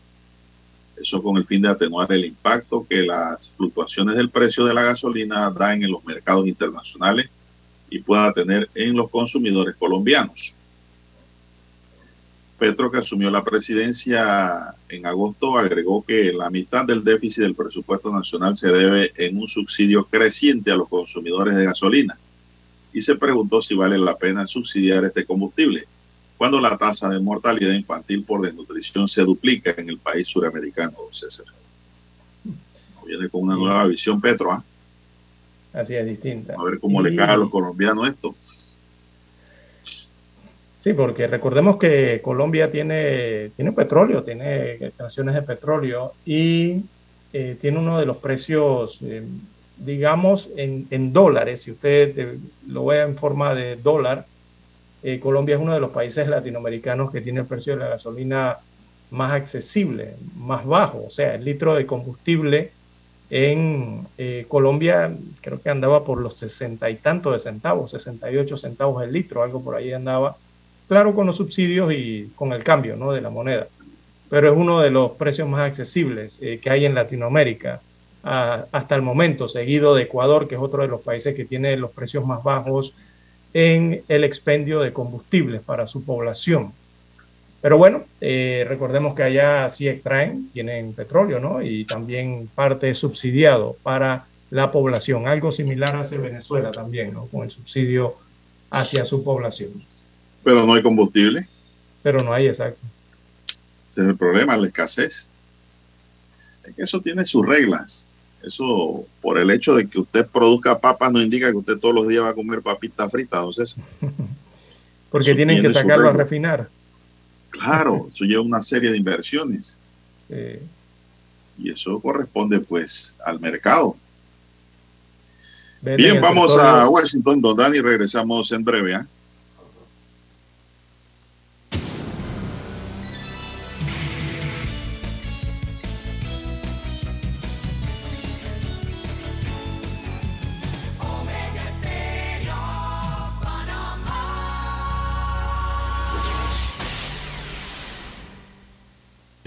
Eso con el fin de atenuar el impacto que las fluctuaciones del precio de la gasolina dan en los mercados internacionales y pueda tener en los consumidores colombianos. Petro, que asumió la presidencia en agosto, agregó que la mitad del déficit del presupuesto nacional se debe en un subsidio creciente a los consumidores de gasolina y se preguntó si vale la pena subsidiar este combustible cuando la tasa de mortalidad infantil por desnutrición se duplica en el país suramericano, César. Viene con una nueva visión Petro, ¿ah? Así es, distinta. A ver cómo le cae a los colombianos esto. Sí, porque recordemos que Colombia tiene, tiene petróleo, tiene extracciones de petróleo y eh, tiene uno de los precios eh, digamos, en, en dólares, si usted eh, lo ve en forma de dólar, eh, Colombia es uno de los países latinoamericanos que tiene el precio de la gasolina más accesible, más bajo. O sea, el litro de combustible en eh, Colombia creo que andaba por los sesenta y tantos de centavos, 68 centavos el litro, algo por ahí andaba. Claro, con los subsidios y con el cambio ¿no? de la moneda. Pero es uno de los precios más accesibles que hay en Latinoamérica hasta el momento, seguido de Ecuador, que es otro de los países que tiene los precios más bajos en el expendio de combustibles para su población. Pero bueno, eh, recordemos que allá sí extraen, tienen petróleo, ¿no? Y también parte subsidiado para la población. Algo similar hace Venezuela también, ¿no? Con el subsidio hacia su población. Pero no hay combustible. Pero no hay, exacto. Ese es el problema, la escasez. Es que eso tiene sus reglas. Eso, por el hecho de que usted produzca papas, no indica que usted todos los días va a comer papitas fritas, entonces. Porque tienen que sacarlo a refinar. Claro, eso lleva una serie de inversiones. Y eso corresponde pues al mercado. Bien, vamos a Washington, don Dani, regresamos en breve. ¿eh?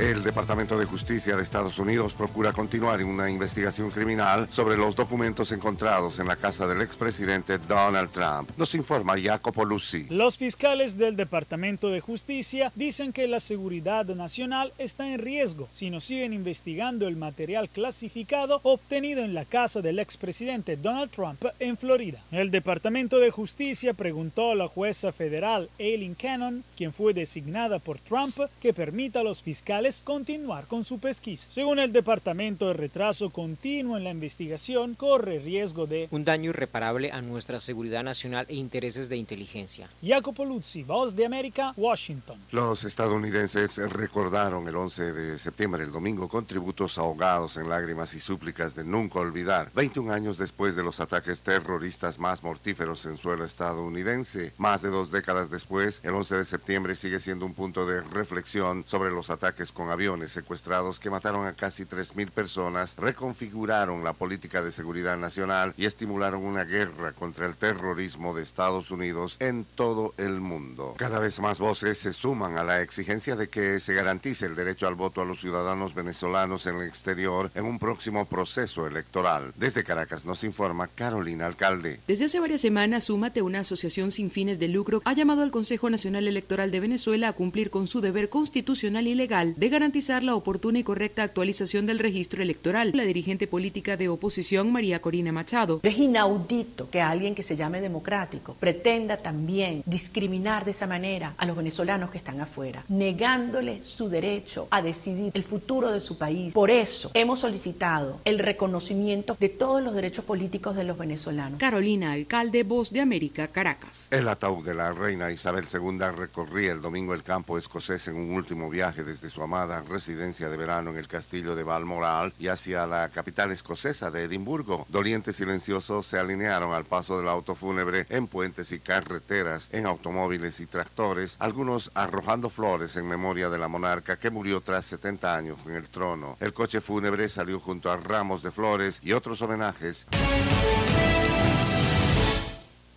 El Departamento de Justicia de Estados Unidos procura continuar una investigación criminal sobre los documentos encontrados en la casa del expresidente Donald Trump. Nos informa Jacopo Lucy. Los fiscales del Departamento de Justicia dicen que la seguridad nacional está en riesgo si no siguen investigando el material clasificado obtenido en la casa del expresidente Donald Trump en Florida. El Departamento de Justicia preguntó a la jueza federal Aileen Cannon, quien fue designada por Trump, que permita a los fiscales continuar con su pesquisa. Según el departamento, el retraso continuo en la investigación corre riesgo de un daño irreparable a nuestra seguridad nacional e intereses de inteligencia. Jacopo Luzzi, Voz de América, Washington. Los estadounidenses recordaron el 11 de septiembre, el domingo, con tributos ahogados en lágrimas y súplicas de nunca olvidar. 21 años después de los ataques terroristas más mortíferos en suelo estadounidense, más de dos décadas después, el 11 de septiembre sigue siendo un punto de reflexión sobre los ataques con aviones secuestrados que mataron a casi 3.000 personas, reconfiguraron la política de seguridad nacional y estimularon una guerra contra el terrorismo de Estados Unidos en todo el mundo. Cada vez más voces se suman a la exigencia de que se garantice el derecho al voto a los ciudadanos venezolanos en el exterior en un próximo proceso electoral. Desde Caracas nos informa Carolina Alcalde. Desde hace varias semanas, Súmate, una asociación sin fines de lucro, ha llamado al Consejo Nacional Electoral de Venezuela a cumplir con su deber constitucional y legal de garantizar la oportuna y correcta actualización del registro electoral. La dirigente política de oposición, María Corina Machado. Es inaudito que alguien que se llame democrático pretenda también discriminar de esa manera a los venezolanos que están afuera, negándole su derecho a decidir el futuro de su país. Por eso hemos solicitado el reconocimiento de todos los derechos políticos de los venezolanos. Carolina, alcalde Voz de América, Caracas. El ataúd de la reina Isabel II recorría el domingo el campo escocés en un último viaje desde su residencia de verano en el castillo de Balmoral y hacia la capital escocesa de Edimburgo. Dolientes silenciosos se alinearon al paso del auto fúnebre en puentes y carreteras, en automóviles y tractores, algunos arrojando flores en memoria de la monarca que murió tras 70 años en el trono. El coche fúnebre salió junto a ramos de flores y otros homenajes.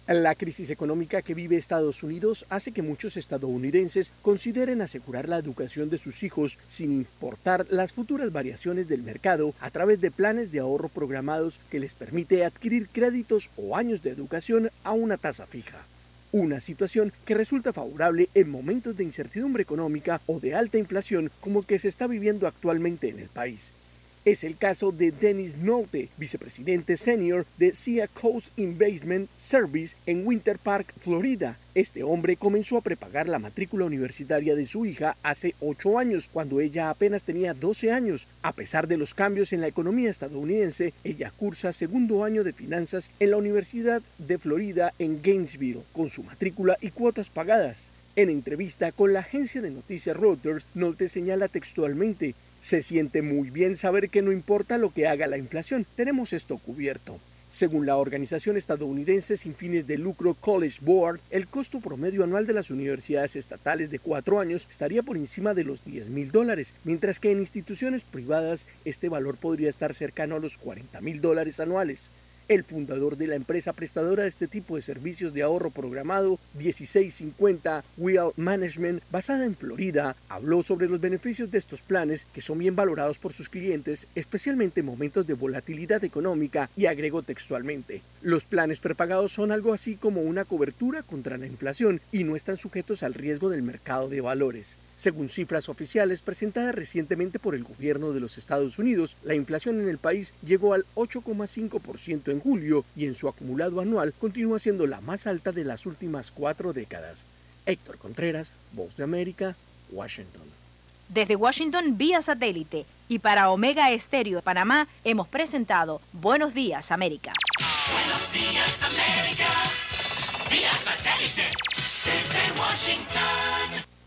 La crisis económica que vive Estados Unidos hace que muchos estadounidenses consideren asegurar la educación de sus hijos sin importar las futuras variaciones del mercado a través de planes de ahorro programados que les permite adquirir créditos o años de educación a una tasa fija. Una situación que resulta favorable en momentos de incertidumbre económica o de alta inflación como el que se está viviendo actualmente en el país. Es el caso de Dennis Nolte, vicepresidente senior de Sea Coast Investment Service en Winter Park, Florida. Este hombre comenzó a prepagar la matrícula universitaria de su hija hace ocho años, cuando ella apenas tenía 12 años. A pesar de los cambios en la economía estadounidense, ella cursa segundo año de finanzas en la Universidad de Florida en Gainesville, con su matrícula y cuotas pagadas. En entrevista con la agencia de noticias Reuters, Nolte señala textualmente, se siente muy bien saber que no importa lo que haga la inflación, tenemos esto cubierto. Según la organización estadounidense sin fines de lucro College Board, el costo promedio anual de las universidades estatales de cuatro años estaría por encima de los 10 mil dólares, mientras que en instituciones privadas este valor podría estar cercano a los 40 mil dólares anuales. El fundador de la empresa prestadora de este tipo de servicios de ahorro programado 1650 Wheel Management, basada en Florida, habló sobre los beneficios de estos planes que son bien valorados por sus clientes, especialmente en momentos de volatilidad económica, y agregó textualmente, los planes prepagados son algo así como una cobertura contra la inflación y no están sujetos al riesgo del mercado de valores. Según cifras oficiales presentadas recientemente por el gobierno de los Estados Unidos, la inflación en el país llegó al 8,5% en julio y en su acumulado anual continúa siendo la más alta de las últimas cuatro décadas. Héctor Contreras, Voz de América, Washington. Desde Washington vía satélite y para Omega Estéreo de Panamá hemos presentado Buenos Días América. Buenos días América, vía satélite Desde Washington.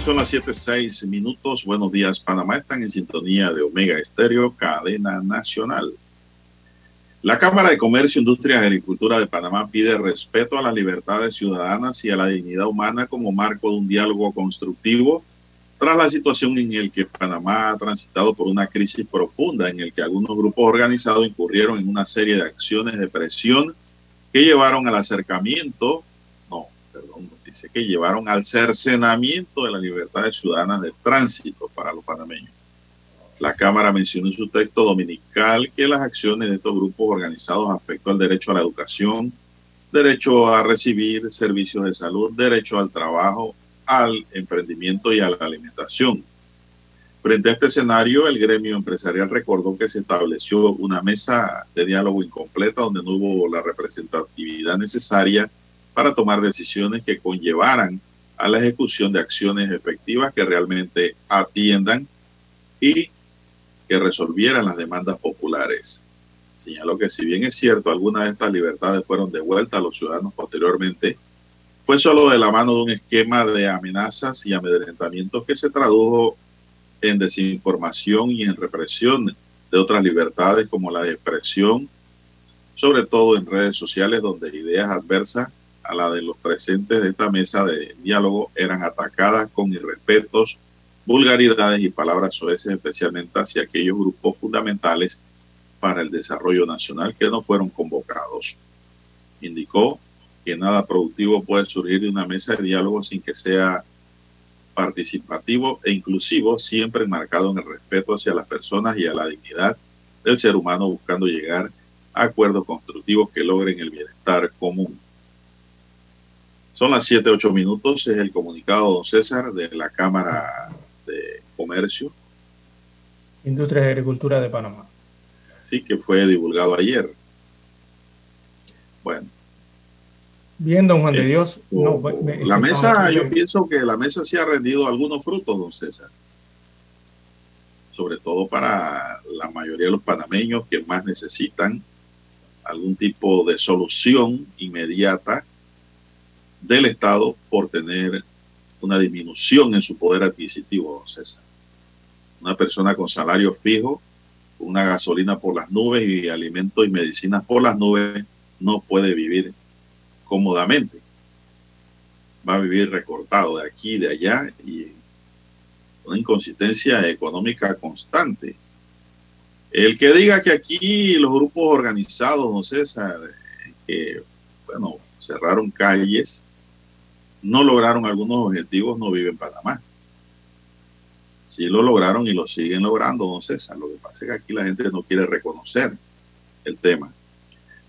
Son las 7:06 minutos. Buenos días, Panamá. Están en sintonía de Omega Estéreo, cadena nacional. La Cámara de Comercio, Industria y Agricultura de Panamá pide respeto a las libertades ciudadanas y a la dignidad humana como marco de un diálogo constructivo tras la situación en la que Panamá ha transitado por una crisis profunda en el que algunos grupos organizados incurrieron en una serie de acciones de presión que llevaron al acercamiento, que llevaron al cercenamiento de las libertades ciudadanas de tránsito para los panameños. La Cámara mencionó en su texto dominical que las acciones de estos grupos organizados afectó al derecho a la educación, derecho a recibir servicios de salud, derecho al trabajo, al emprendimiento y a la alimentación. Frente a este escenario, el gremio empresarial recordó que se estableció una mesa de diálogo incompleta donde no hubo la representatividad necesaria para tomar decisiones que conllevaran a la ejecución de acciones efectivas que realmente atiendan y que resolvieran las demandas populares. Señaló que si bien es cierto, algunas de estas libertades fueron devueltas a los ciudadanos posteriormente, fue solo de la mano de un esquema de amenazas y amedrentamientos que se tradujo en desinformación y en represión de otras libertades como la de expresión, sobre todo en redes sociales donde ideas adversas a la de los presentes de esta mesa de diálogo eran atacadas con irrespetos, vulgaridades y palabras soeces, especialmente hacia aquellos grupos fundamentales para el desarrollo nacional que no fueron convocados. Indicó que nada productivo puede surgir de una mesa de diálogo sin que sea participativo e inclusivo, siempre enmarcado en el respeto hacia las personas y a la dignidad del ser humano, buscando llegar a acuerdos constructivos que logren el bienestar común. Son las 7, 8 minutos, es el comunicado, don César, de la Cámara de Comercio. Industria y Agricultura de Panamá. Sí, que fue divulgado ayer. Bueno. Bien, don Juan de Eh, Dios. no, la mesa, estamos- yo pienso que la mesa sí ha rendido algunos frutos, don César. Sobre todo para la mayoría de los panameños que más necesitan algún tipo de solución inmediata del Estado por tener una disminución en su poder adquisitivo, César. Una persona con salario fijo, una gasolina por las nubes y alimentos y medicinas por las nubes, no puede vivir cómodamente. Va a vivir recortado de aquí, de allá y una inconsistencia económica constante. El que diga que aquí los grupos organizados, don César, eh, que, bueno, cerraron calles, no lograron algunos objetivos, no vive en Panamá. Sí lo lograron y lo siguen logrando, don César. Lo que pasa es que aquí la gente no quiere reconocer el tema.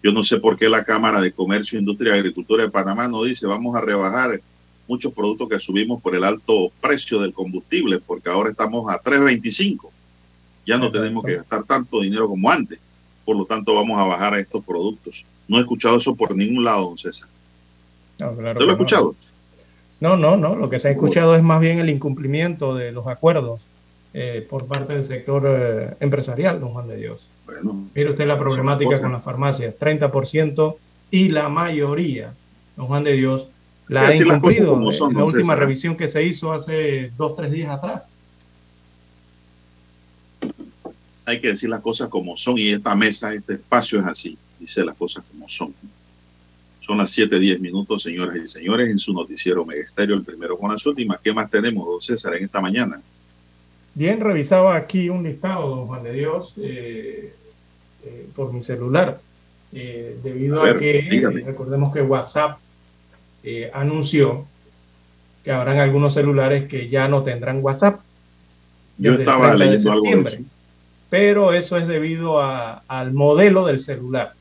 Yo no sé por qué la Cámara de Comercio, Industria y Agricultura de Panamá no dice vamos a rebajar muchos productos que subimos por el alto precio del combustible, porque ahora estamos a 3.25. Ya no tenemos que gastar tanto dinero como antes. Por lo tanto, vamos a bajar a estos productos. No he escuchado eso por ningún lado, don César. No, claro ¿Usted lo no. escuchado? No, no, no. Lo que se ha escuchado es más bien el incumplimiento de los acuerdos eh, por parte del sector eh, empresarial, don Juan de Dios. Bueno, Mire usted la problemática con las farmacias, 30% y la mayoría, don Juan de Dios, la ha las incumplido. eh, son, la última César. revisión que se hizo hace dos, tres días atrás. hay que decir las cosas como son y esta mesa, este espacio es así, dice las cosas como son. Son las 7:10 minutos, señoras y señores, en su noticiero Megesterio, el primero con las últimas. ¿Qué más tenemos, don César, en esta mañana? Bien, revisaba aquí un listado, don Juan de Dios, eh, eh, por mi celular, eh, debido A que recordemos que WhatsApp anunció que habrán algunos celulares que ya no tendrán WhatsApp. Yo estaba 30 de leyendo algo de septiembre. eso. Pero eso es debido a- al modelo del celular.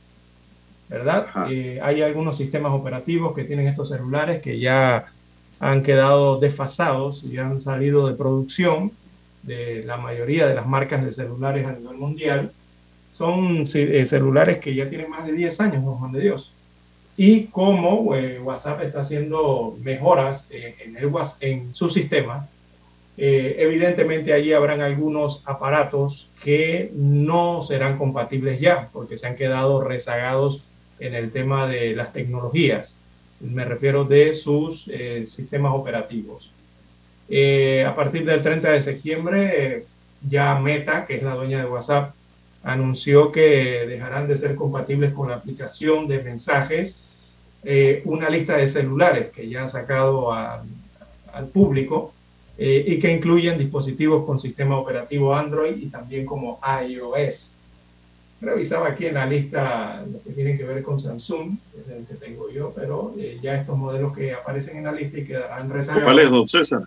¿Verdad? Eh, hay algunos sistemas operativos que tienen estos celulares que ya han quedado desfasados y han salido de producción de la mayoría de las marcas de celulares a nivel mundial. Son eh, celulares que ya tienen más de 10 años, don Juan de Dios. Y como eh, WhatsApp está haciendo mejoras eh, en, el, en sus sistemas, eh, evidentemente allí habrán algunos aparatos que no serán compatibles ya, porque se han quedado rezagados en el tema de las tecnologías. Me refiero de sus eh, sistemas operativos. Eh, a partir del 30 de septiembre, eh, ya Meta, que es la dueña de WhatsApp, anunció que dejarán de ser compatibles con la aplicación de mensajes, eh, una lista de celulares que ya han sacado a- al público eh, y que incluyen dispositivos con sistema operativo Android y también como iOS. Revisaba aquí en la lista lo que tienen que ver con Samsung, que es el que tengo yo, pero eh, ya estos modelos que aparecen en la lista y quedarán rezagados. ¿Cuál es, don César?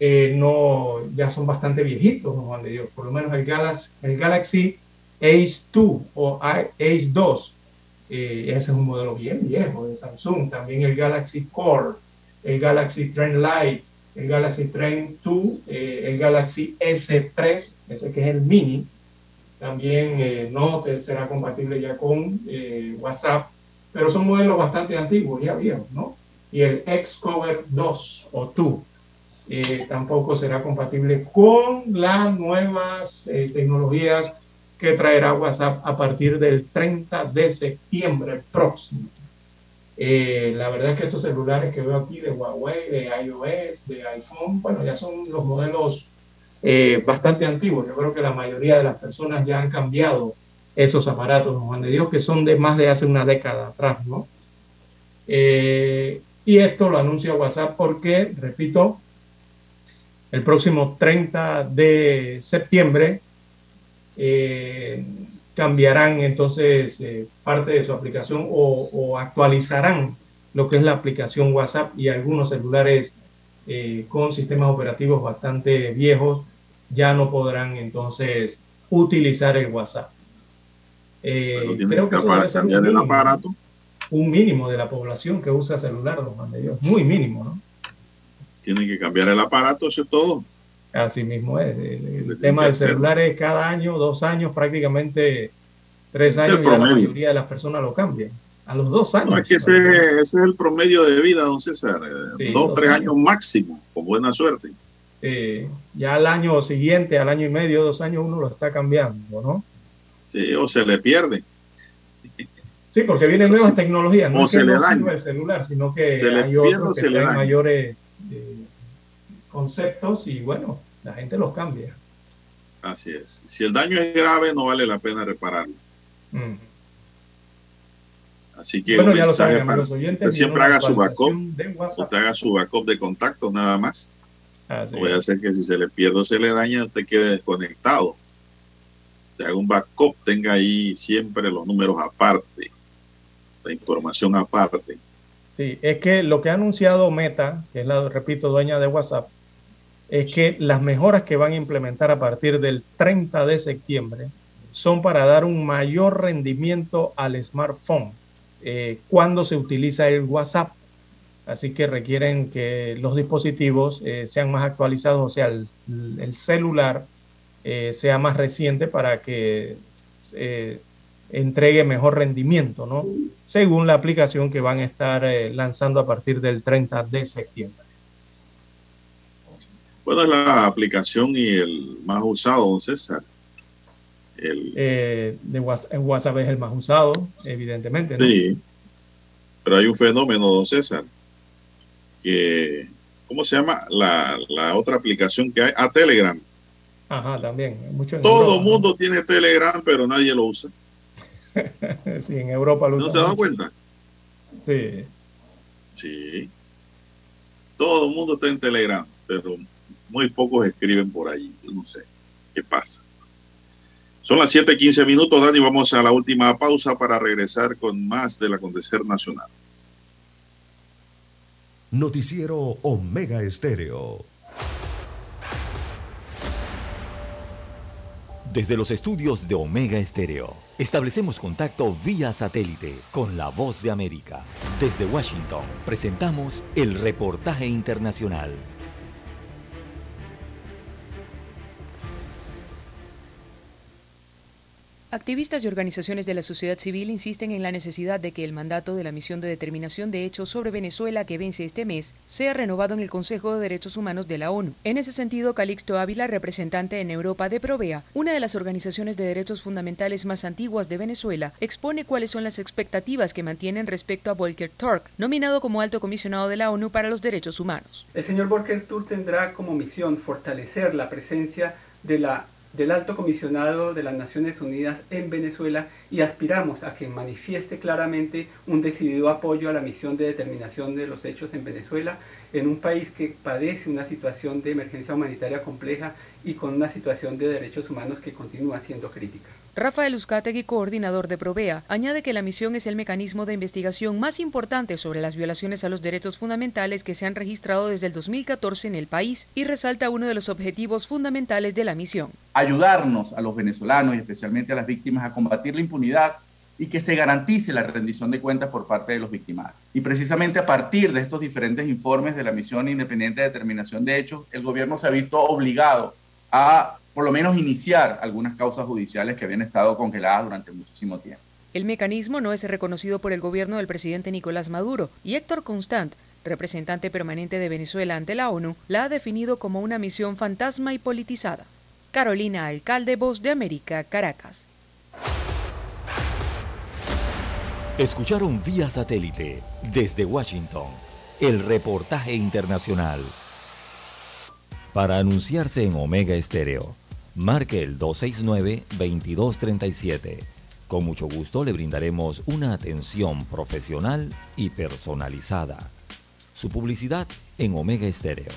eh, no, ya son bastante viejitos, don Juan de Dios. Por lo menos el Galaxy, el Galaxy Ace 2 o Ace 2, eh, ese es un modelo bien viejo de Samsung. También el Galaxy Core, el Galaxy Trend Lite, el Galaxy Trend 2, eh, el Galaxy S3, ese que es el mini, también eh, será compatible ya con eh, WhatsApp, pero son modelos bastante antiguos, ya viejos, ¿no? Y el Xcover 2 o 2 eh, tampoco será compatible con las nuevas eh, tecnologías que traerá WhatsApp a partir del 30 de septiembre próximo. La verdad es que estos celulares que veo aquí de Huawei, de iOS, de iPhone, bueno, ya son los modelos eh, bastante antiguos. Yo creo que la mayoría de las personas ya han cambiado esos aparatos, don Juan de Dios, que son de más de hace una década atrás, ¿no? Eh, y esto lo anuncia WhatsApp porque, repito, el próximo 30 de septiembre eh, cambiarán entonces parte de su aplicación o actualizarán lo que es la aplicación WhatsApp y algunos celulares eh, con sistemas operativos bastante viejos ya no podrán entonces utilizar el WhatsApp. Eh, creo que que eso ser un mínimo, aparato. un mínimo de la población que usa celular, don Juan de Dios, muy mínimo, ¿no? Tienen que cambiar el aparato, eso es todo. Así mismo es. El, tema del celular es cada año, dos años, prácticamente tres Es años, ya la mayoría de las personas lo cambian. A los dos años. No, es que ese, ese es el promedio de vida, don César. eh, Sí, dos, dos tres años. años máximo, con buena suerte. Eh, ya al año siguiente, al año y medio, dos años, uno lo está cambiando, ¿no? Sí, o se le pierde. Sí, porque vienen nuevas tecnologías. No O es que se le no daña. el celular, sino que Se le hay otros que se traen mayores eh, conceptos y bueno, la gente los cambia. Así es. Si el daño es grave, no vale la pena repararlo. Mm. Así que Bueno, ya lo saben, para- amigos oyentes, siempre haga su backup. Usted haga su backup de contactos nada más. Así No voy a hacer que si se le pierde o se le daña, usted quede desconectado. Usted haga un backup, tenga ahí siempre los números aparte, la información aparte. Sí, es que lo que ha anunciado Meta, que es la, repito, dueña de WhatsApp, es que las mejoras que van a implementar a partir del 30 de septiembre son para dar un mayor rendimiento al smartphone eh, cuando se utiliza el WhatsApp. Así que requieren que los dispositivos eh, sean más actualizados, o sea, el, el celular eh, sea más reciente para que entregue mejor rendimiento, ¿no? Según la aplicación que van a estar lanzando a partir del 30 de septiembre. Bueno, es la aplicación y el más usado, don César. El, Eh, de WhatsApp, es el más usado, evidentemente. ¿no? sí, pero hay un fenómeno, don César, que, ¿cómo se llama? La, la otra aplicación que hay, a Telegram. Ajá, también. Mucho Todo el mundo tiene Telegram, pero nadie lo usa. sí, en Europa lo usan. ¿No se ha dado cuenta? Sí. Sí. Todo el mundo está en Telegram, pero muy pocos escriben por ahí. Yo no sé qué pasa. Son las 7:15 minutos, Dani. Vamos a la última pausa para regresar con más del acontecer nacional. Noticiero Omega Estéreo. Desde los estudios de Omega Estéreo, establecemos contacto vía satélite con la voz de América. Desde Washington, presentamos el reportaje internacional. Activistas y organizaciones de la sociedad civil insisten en la necesidad de que el mandato de la misión de determinación de hechos sobre Venezuela que vence este mes sea renovado en el Consejo de Derechos Humanos de la ONU. En ese sentido, Calixto Ávila, representante en Europa de Provea, una de las organizaciones de derechos fundamentales más antiguas de Venezuela, expone cuáles son las expectativas que mantienen respecto a Volker Turk, nominado como alto comisionado de la ONU para los Derechos Humanos. El señor Volker Turk tendrá como misión fortalecer la presencia de la del Alto Comisionado de las Naciones Unidas en Venezuela y aspiramos a que manifieste claramente un decidido apoyo a la misión de determinación de los hechos en Venezuela, en un país que padece una situación de emergencia humanitaria compleja y con una situación de derechos humanos que continúa siendo crítica. Rafael Uzcategui, coordinador de Provea, añade que la misión es el mecanismo de investigación más importante sobre las violaciones a los derechos fundamentales que se han registrado desde el 2014 en el país y resalta uno de los objetivos fundamentales de la misión. Ayudarnos a los venezolanos y especialmente a las víctimas a combatir la impunidad y que se garantice la rendición de cuentas por parte de los victimarios. Y precisamente a partir de estos diferentes informes de la Misión Independiente de Determinación de Hechos, el gobierno se ha visto obligado a por lo menos iniciar algunas causas judiciales que habían estado congeladas durante muchísimo tiempo. El mecanismo no es reconocido por el gobierno del presidente Nicolás Maduro y Héctor Constant, representante permanente de Venezuela ante la ONU, la ha definido como una misión fantasma y politizada. Carolina Alcalde, Voz de América, Caracas. Escucharon vía satélite desde Washington el reportaje internacional. Para anunciarse en Omega Estéreo, marque el 269-2237. Con mucho gusto le brindaremos una atención profesional y personalizada. Su publicidad en Omega Estéreo.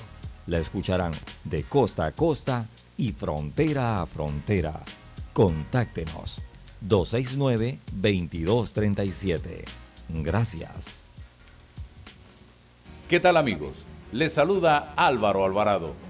La escucharán de costa a costa y frontera a frontera. Contáctenos 269-2237. Gracias. ¿Qué tal amigos? Les saluda Álvaro Alvarado.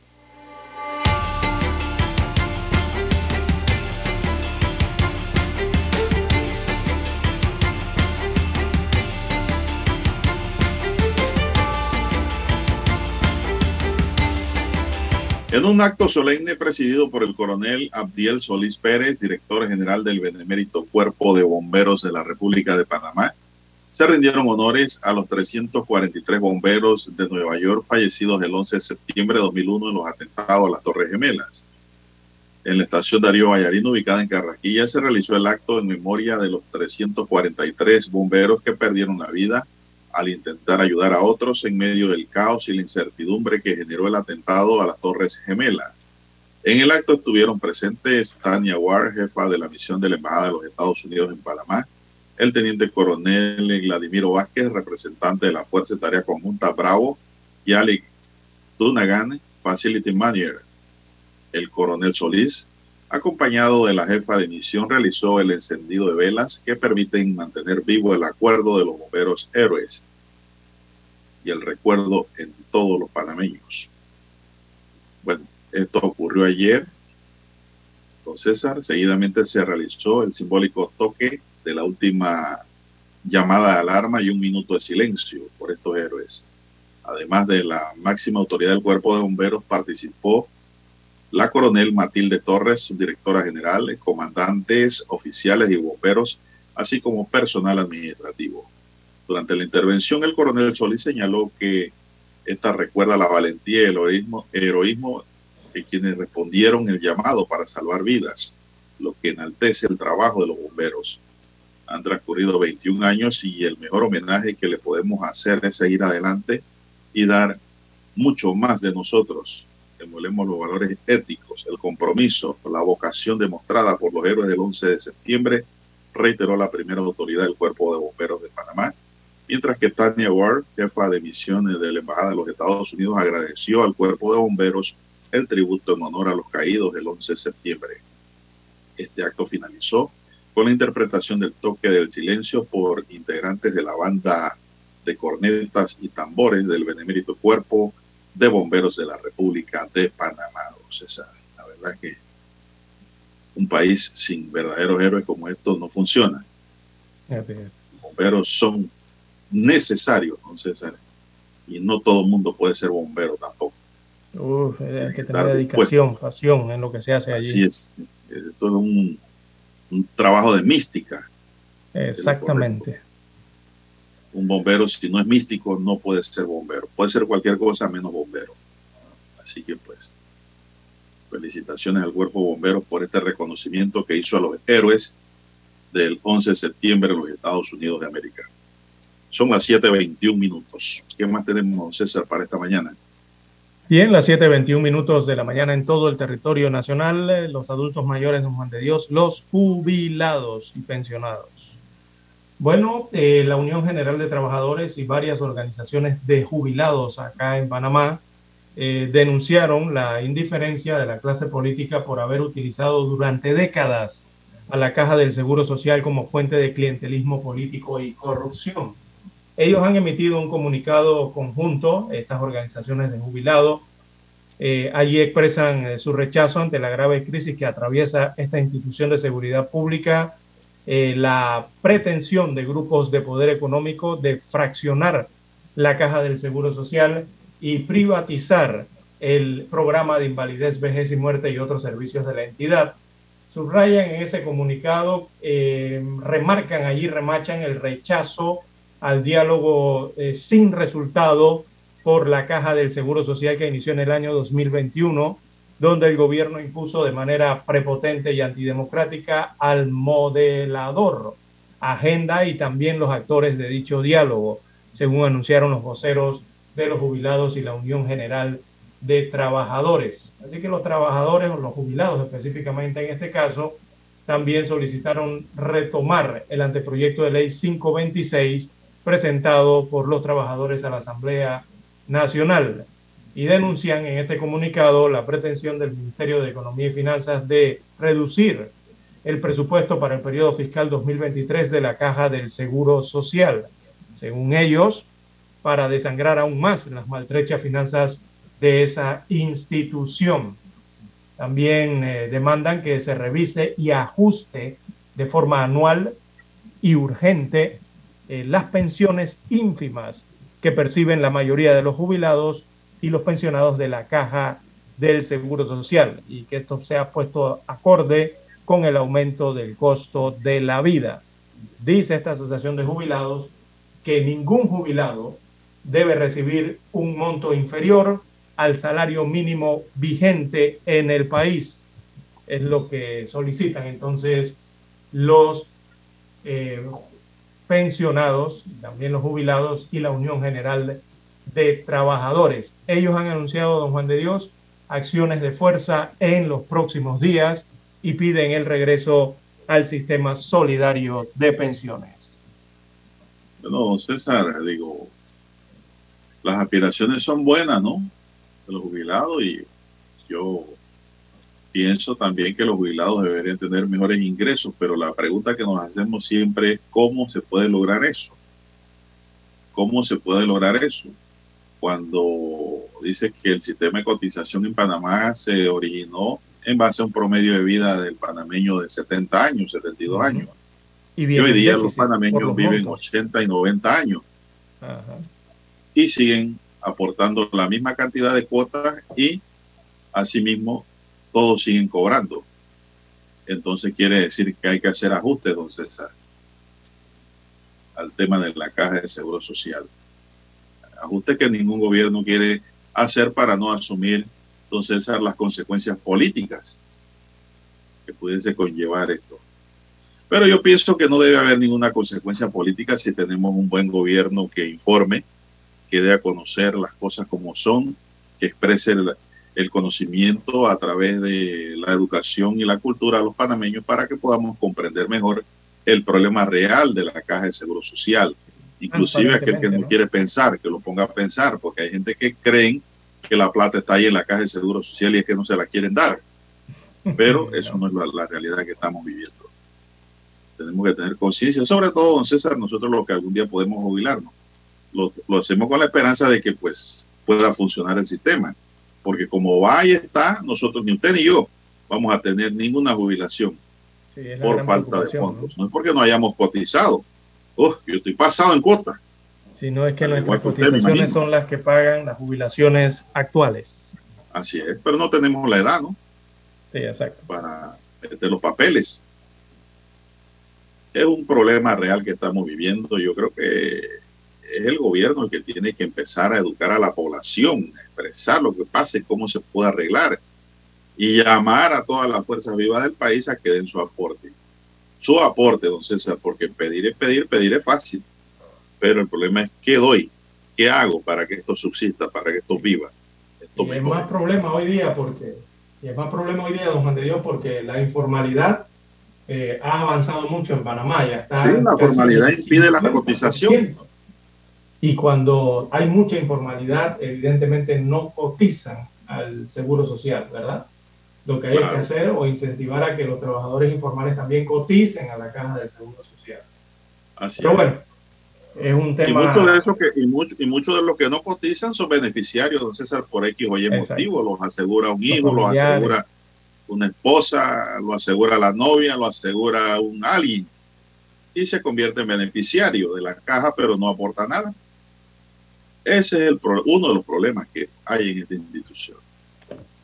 En un acto solemne presidido por el coronel Abdiel Solís Pérez, director general del Benemérito Cuerpo de Bomberos de la República de Panamá, se rindieron honores a los 343 bomberos de Nueva York fallecidos el 11 de septiembre de 2001 en los atentados a las Torres Gemelas. En la estación Darío Vallarino, ubicada en Carraquilla, se realizó el acto en memoria de los 343 bomberos que perdieron la vida al intentar ayudar a otros en medio del caos y la incertidumbre que generó el atentado a las Torres Gemelas. En el acto estuvieron presentes Tania Ward, jefa de la misión de la Embajada de los Estados Unidos en Panamá, el teniente coronel Vladimiro Vázquez, representante de la Fuerza de Tarea Conjunta Bravo, y Alec Dunagan, Facility Manager. El coronel Solís, acompañado de la jefa de misión, realizó el encendido de velas que permiten mantener vivo el acuerdo de los bomberos héroes y el recuerdo en todos los panameños. Bueno, esto ocurrió ayer, don César. Seguidamente se realizó el simbólico toque de la última llamada de alarma y un minuto de silencio por estos héroes. Además de la máxima autoridad del cuerpo de bomberos, participó la coronel Matilde Torres, directora general, comandantes, oficiales y bomberos, así como personal administrativo. Durante la intervención, el coronel Solís señaló que esta recuerda la valentía y el heroísmo, heroísmo de quienes respondieron el llamado para salvar vidas, lo que enaltece el trabajo de los bomberos. Han transcurrido 21 años y el mejor homenaje que le podemos hacer es seguir adelante y dar mucho más de nosotros. Emulemos los valores éticos, el compromiso, la vocación demostrada por los héroes del 11 de septiembre, reiteró la primera autoridad del Cuerpo de Bomberos de Panamá, mientras que Tania Ward, jefa de misiones de la Embajada de los Estados Unidos, agradeció al Cuerpo de Bomberos el tributo en honor a los caídos del 11 de septiembre. Este acto finalizó con la interpretación del toque del silencio por integrantes de la banda de cornetas y tambores del Benemérito Cuerpo de Bomberos de la República de Panamá. César, la verdad que un país sin verdaderos héroes como estos no funciona. Los bomberos son necesarios, ¿no, César? Y no todo el mundo puede ser bombero tampoco. Uf, hay que tener dedicación, pasión en lo que se hace allí. Así es, es todo un, un trabajo de mística. Exactamente. Un bombero, si no es místico, no puede ser bombero. Puede ser cualquier cosa menos bombero. Así que pues, felicitaciones al cuerpo de bomberos por este reconocimiento que hizo a los héroes del 11 de septiembre en los Estados Unidos de América. Son las 7.21 minutos. ¿Qué más tenemos, César, para esta mañana? Bien, las 7.21 minutos de la mañana en todo el territorio nacional, eh, los adultos mayores de Juan de Dios, los jubilados y pensionados. Bueno, eh, la Unión General de Trabajadores y varias organizaciones de jubilados acá en Panamá eh, denunciaron la indiferencia de la clase política por haber utilizado durante décadas a la Caja del Seguro Social como fuente de clientelismo político y corrupción. Ellos han emitido un comunicado conjunto, estas organizaciones de jubilados. Eh, allí expresan su rechazo ante la grave crisis que atraviesa esta institución de seguridad pública, eh, la pretensión de grupos de poder económico de fraccionar la caja del Seguro Social y privatizar el programa de invalidez, vejez y muerte y otros servicios de la entidad. Subrayan en ese comunicado, remarcan allí, remachan el rechazo al diálogo eh, sin resultado por la Caja del Seguro Social que inició en el año 2021, donde el gobierno impuso de manera prepotente y antidemocrática al modelador, agenda y también los actores de dicho diálogo, según anunciaron los voceros de los jubilados y la Unión General de Trabajadores. Así que los trabajadores o los jubilados específicamente en este caso también solicitaron retomar el anteproyecto de ley 526 presentado por los trabajadores a la Asamblea Nacional y denuncian en este comunicado la pretensión del Ministerio de Economía y Finanzas de reducir el presupuesto para el periodo fiscal 2023 de la Caja del Seguro Social. Según ellos, para desangrar aún más las maltrechas finanzas de esa institución. También eh, demandan que se revise y ajuste de forma anual y urgente eh, las pensiones ínfimas que perciben la mayoría de los jubilados y los pensionados de la caja del Seguro Social y que esto sea puesto acorde con el aumento del costo de la vida. Dice esta asociación de jubilados que ningún jubilado debe recibir un monto inferior al salario mínimo vigente en el país. Es lo que solicitan entonces los eh, pensionados, también los jubilados y la Unión General de Trabajadores. Ellos han anunciado, don Juan de Dios, acciones de fuerza en los próximos días y piden el regreso al sistema solidario de pensiones. Bueno, César, digo, las aspiraciones son buenas, ¿no? De los jubilados y yo pienso también que los jubilados deberían tener mejores ingresos, pero la pregunta que nos hacemos siempre es cómo se puede lograr eso. ¿Cómo se puede lograr eso? Cuando dice que el sistema de cotización en Panamá se originó en base a un promedio de vida del panameño de 70 años, 72 años. Y, hoy día los panameños viven 80 y 90 años. Y siguen aportando la misma cantidad de cuotas y asimismo todos siguen cobrando. Entonces quiere decir que hay que hacer ajustes, don César. al tema de la caja de seguro social. Ajuste que ningún gobierno quiere hacer para no asumir, entonces, las consecuencias políticas que pudiese conllevar esto. Pero yo pienso que no debe haber ninguna consecuencia política si tenemos un buen gobierno que informe, que dé a conocer las cosas como son, que exprese el, el conocimiento a través de la educación y la cultura a los panameños para que podamos comprender mejor el problema real de la caja de seguro social. Inclusive aquel que no, quiere pensar, que lo ponga a pensar, porque hay gente que creen que la plata está ahí en la caja de seguro social y es que no se la quieren dar. Pero eso no es la, la realidad que estamos viviendo. Tenemos que tener conciencia, sobre todo, don César, nosotros lo que algún día podemos jubilarnos. Lo, lo hacemos con la esperanza de que pues pueda funcionar el sistema porque como va y está, nosotros, ni usted ni yo, vamos a tener ninguna jubilación Sí, por falta de fondos. ¿no? es porque no hayamos cotizado. Oh, yo estoy pasado en cuota. Si no es que Al nuestras usted, cotizaciones son las que pagan las jubilaciones actuales. Así es, pero no tenemos la edad, ¿no? Sí, exacto. Para de los papeles. Es un problema real que estamos viviendo. Yo creo que es el gobierno el que tiene que empezar a educar a la población, a expresar lo que pasa y cómo se puede arreglar. Y llamar a todas las fuerzas vivas del país a que den su aporte. Su aporte, don César, porque pedir es pedir, pedir es fácil. Pero el problema es qué doy, qué hago para que esto subsista, para que esto viva. Esto Y es más problema hoy día porque y es más problema hoy día, don Juan de Dios, porque la informalidad eh, ha avanzado mucho en Panamá. Ya está Sí, la formalidad impide la 50%. cotización. Y cuando hay mucha informalidad, evidentemente no cotizan al seguro social, ¿verdad? Lo que hay Claro. que hacer o incentivar a que los trabajadores informales también coticen a la caja del seguro social. Así Pero bueno, es un Y tema. muchos de que, y muchos y muchos de los que no cotizan son beneficiarios, don César, por X o Y motivo. Los asegura un hijo, los asegura una esposa, lo asegura la novia, lo asegura un alguien. Y se convierte en beneficiario de la caja, pero no aporta nada. Ese es el pro- uno de los problemas que hay en esta institución.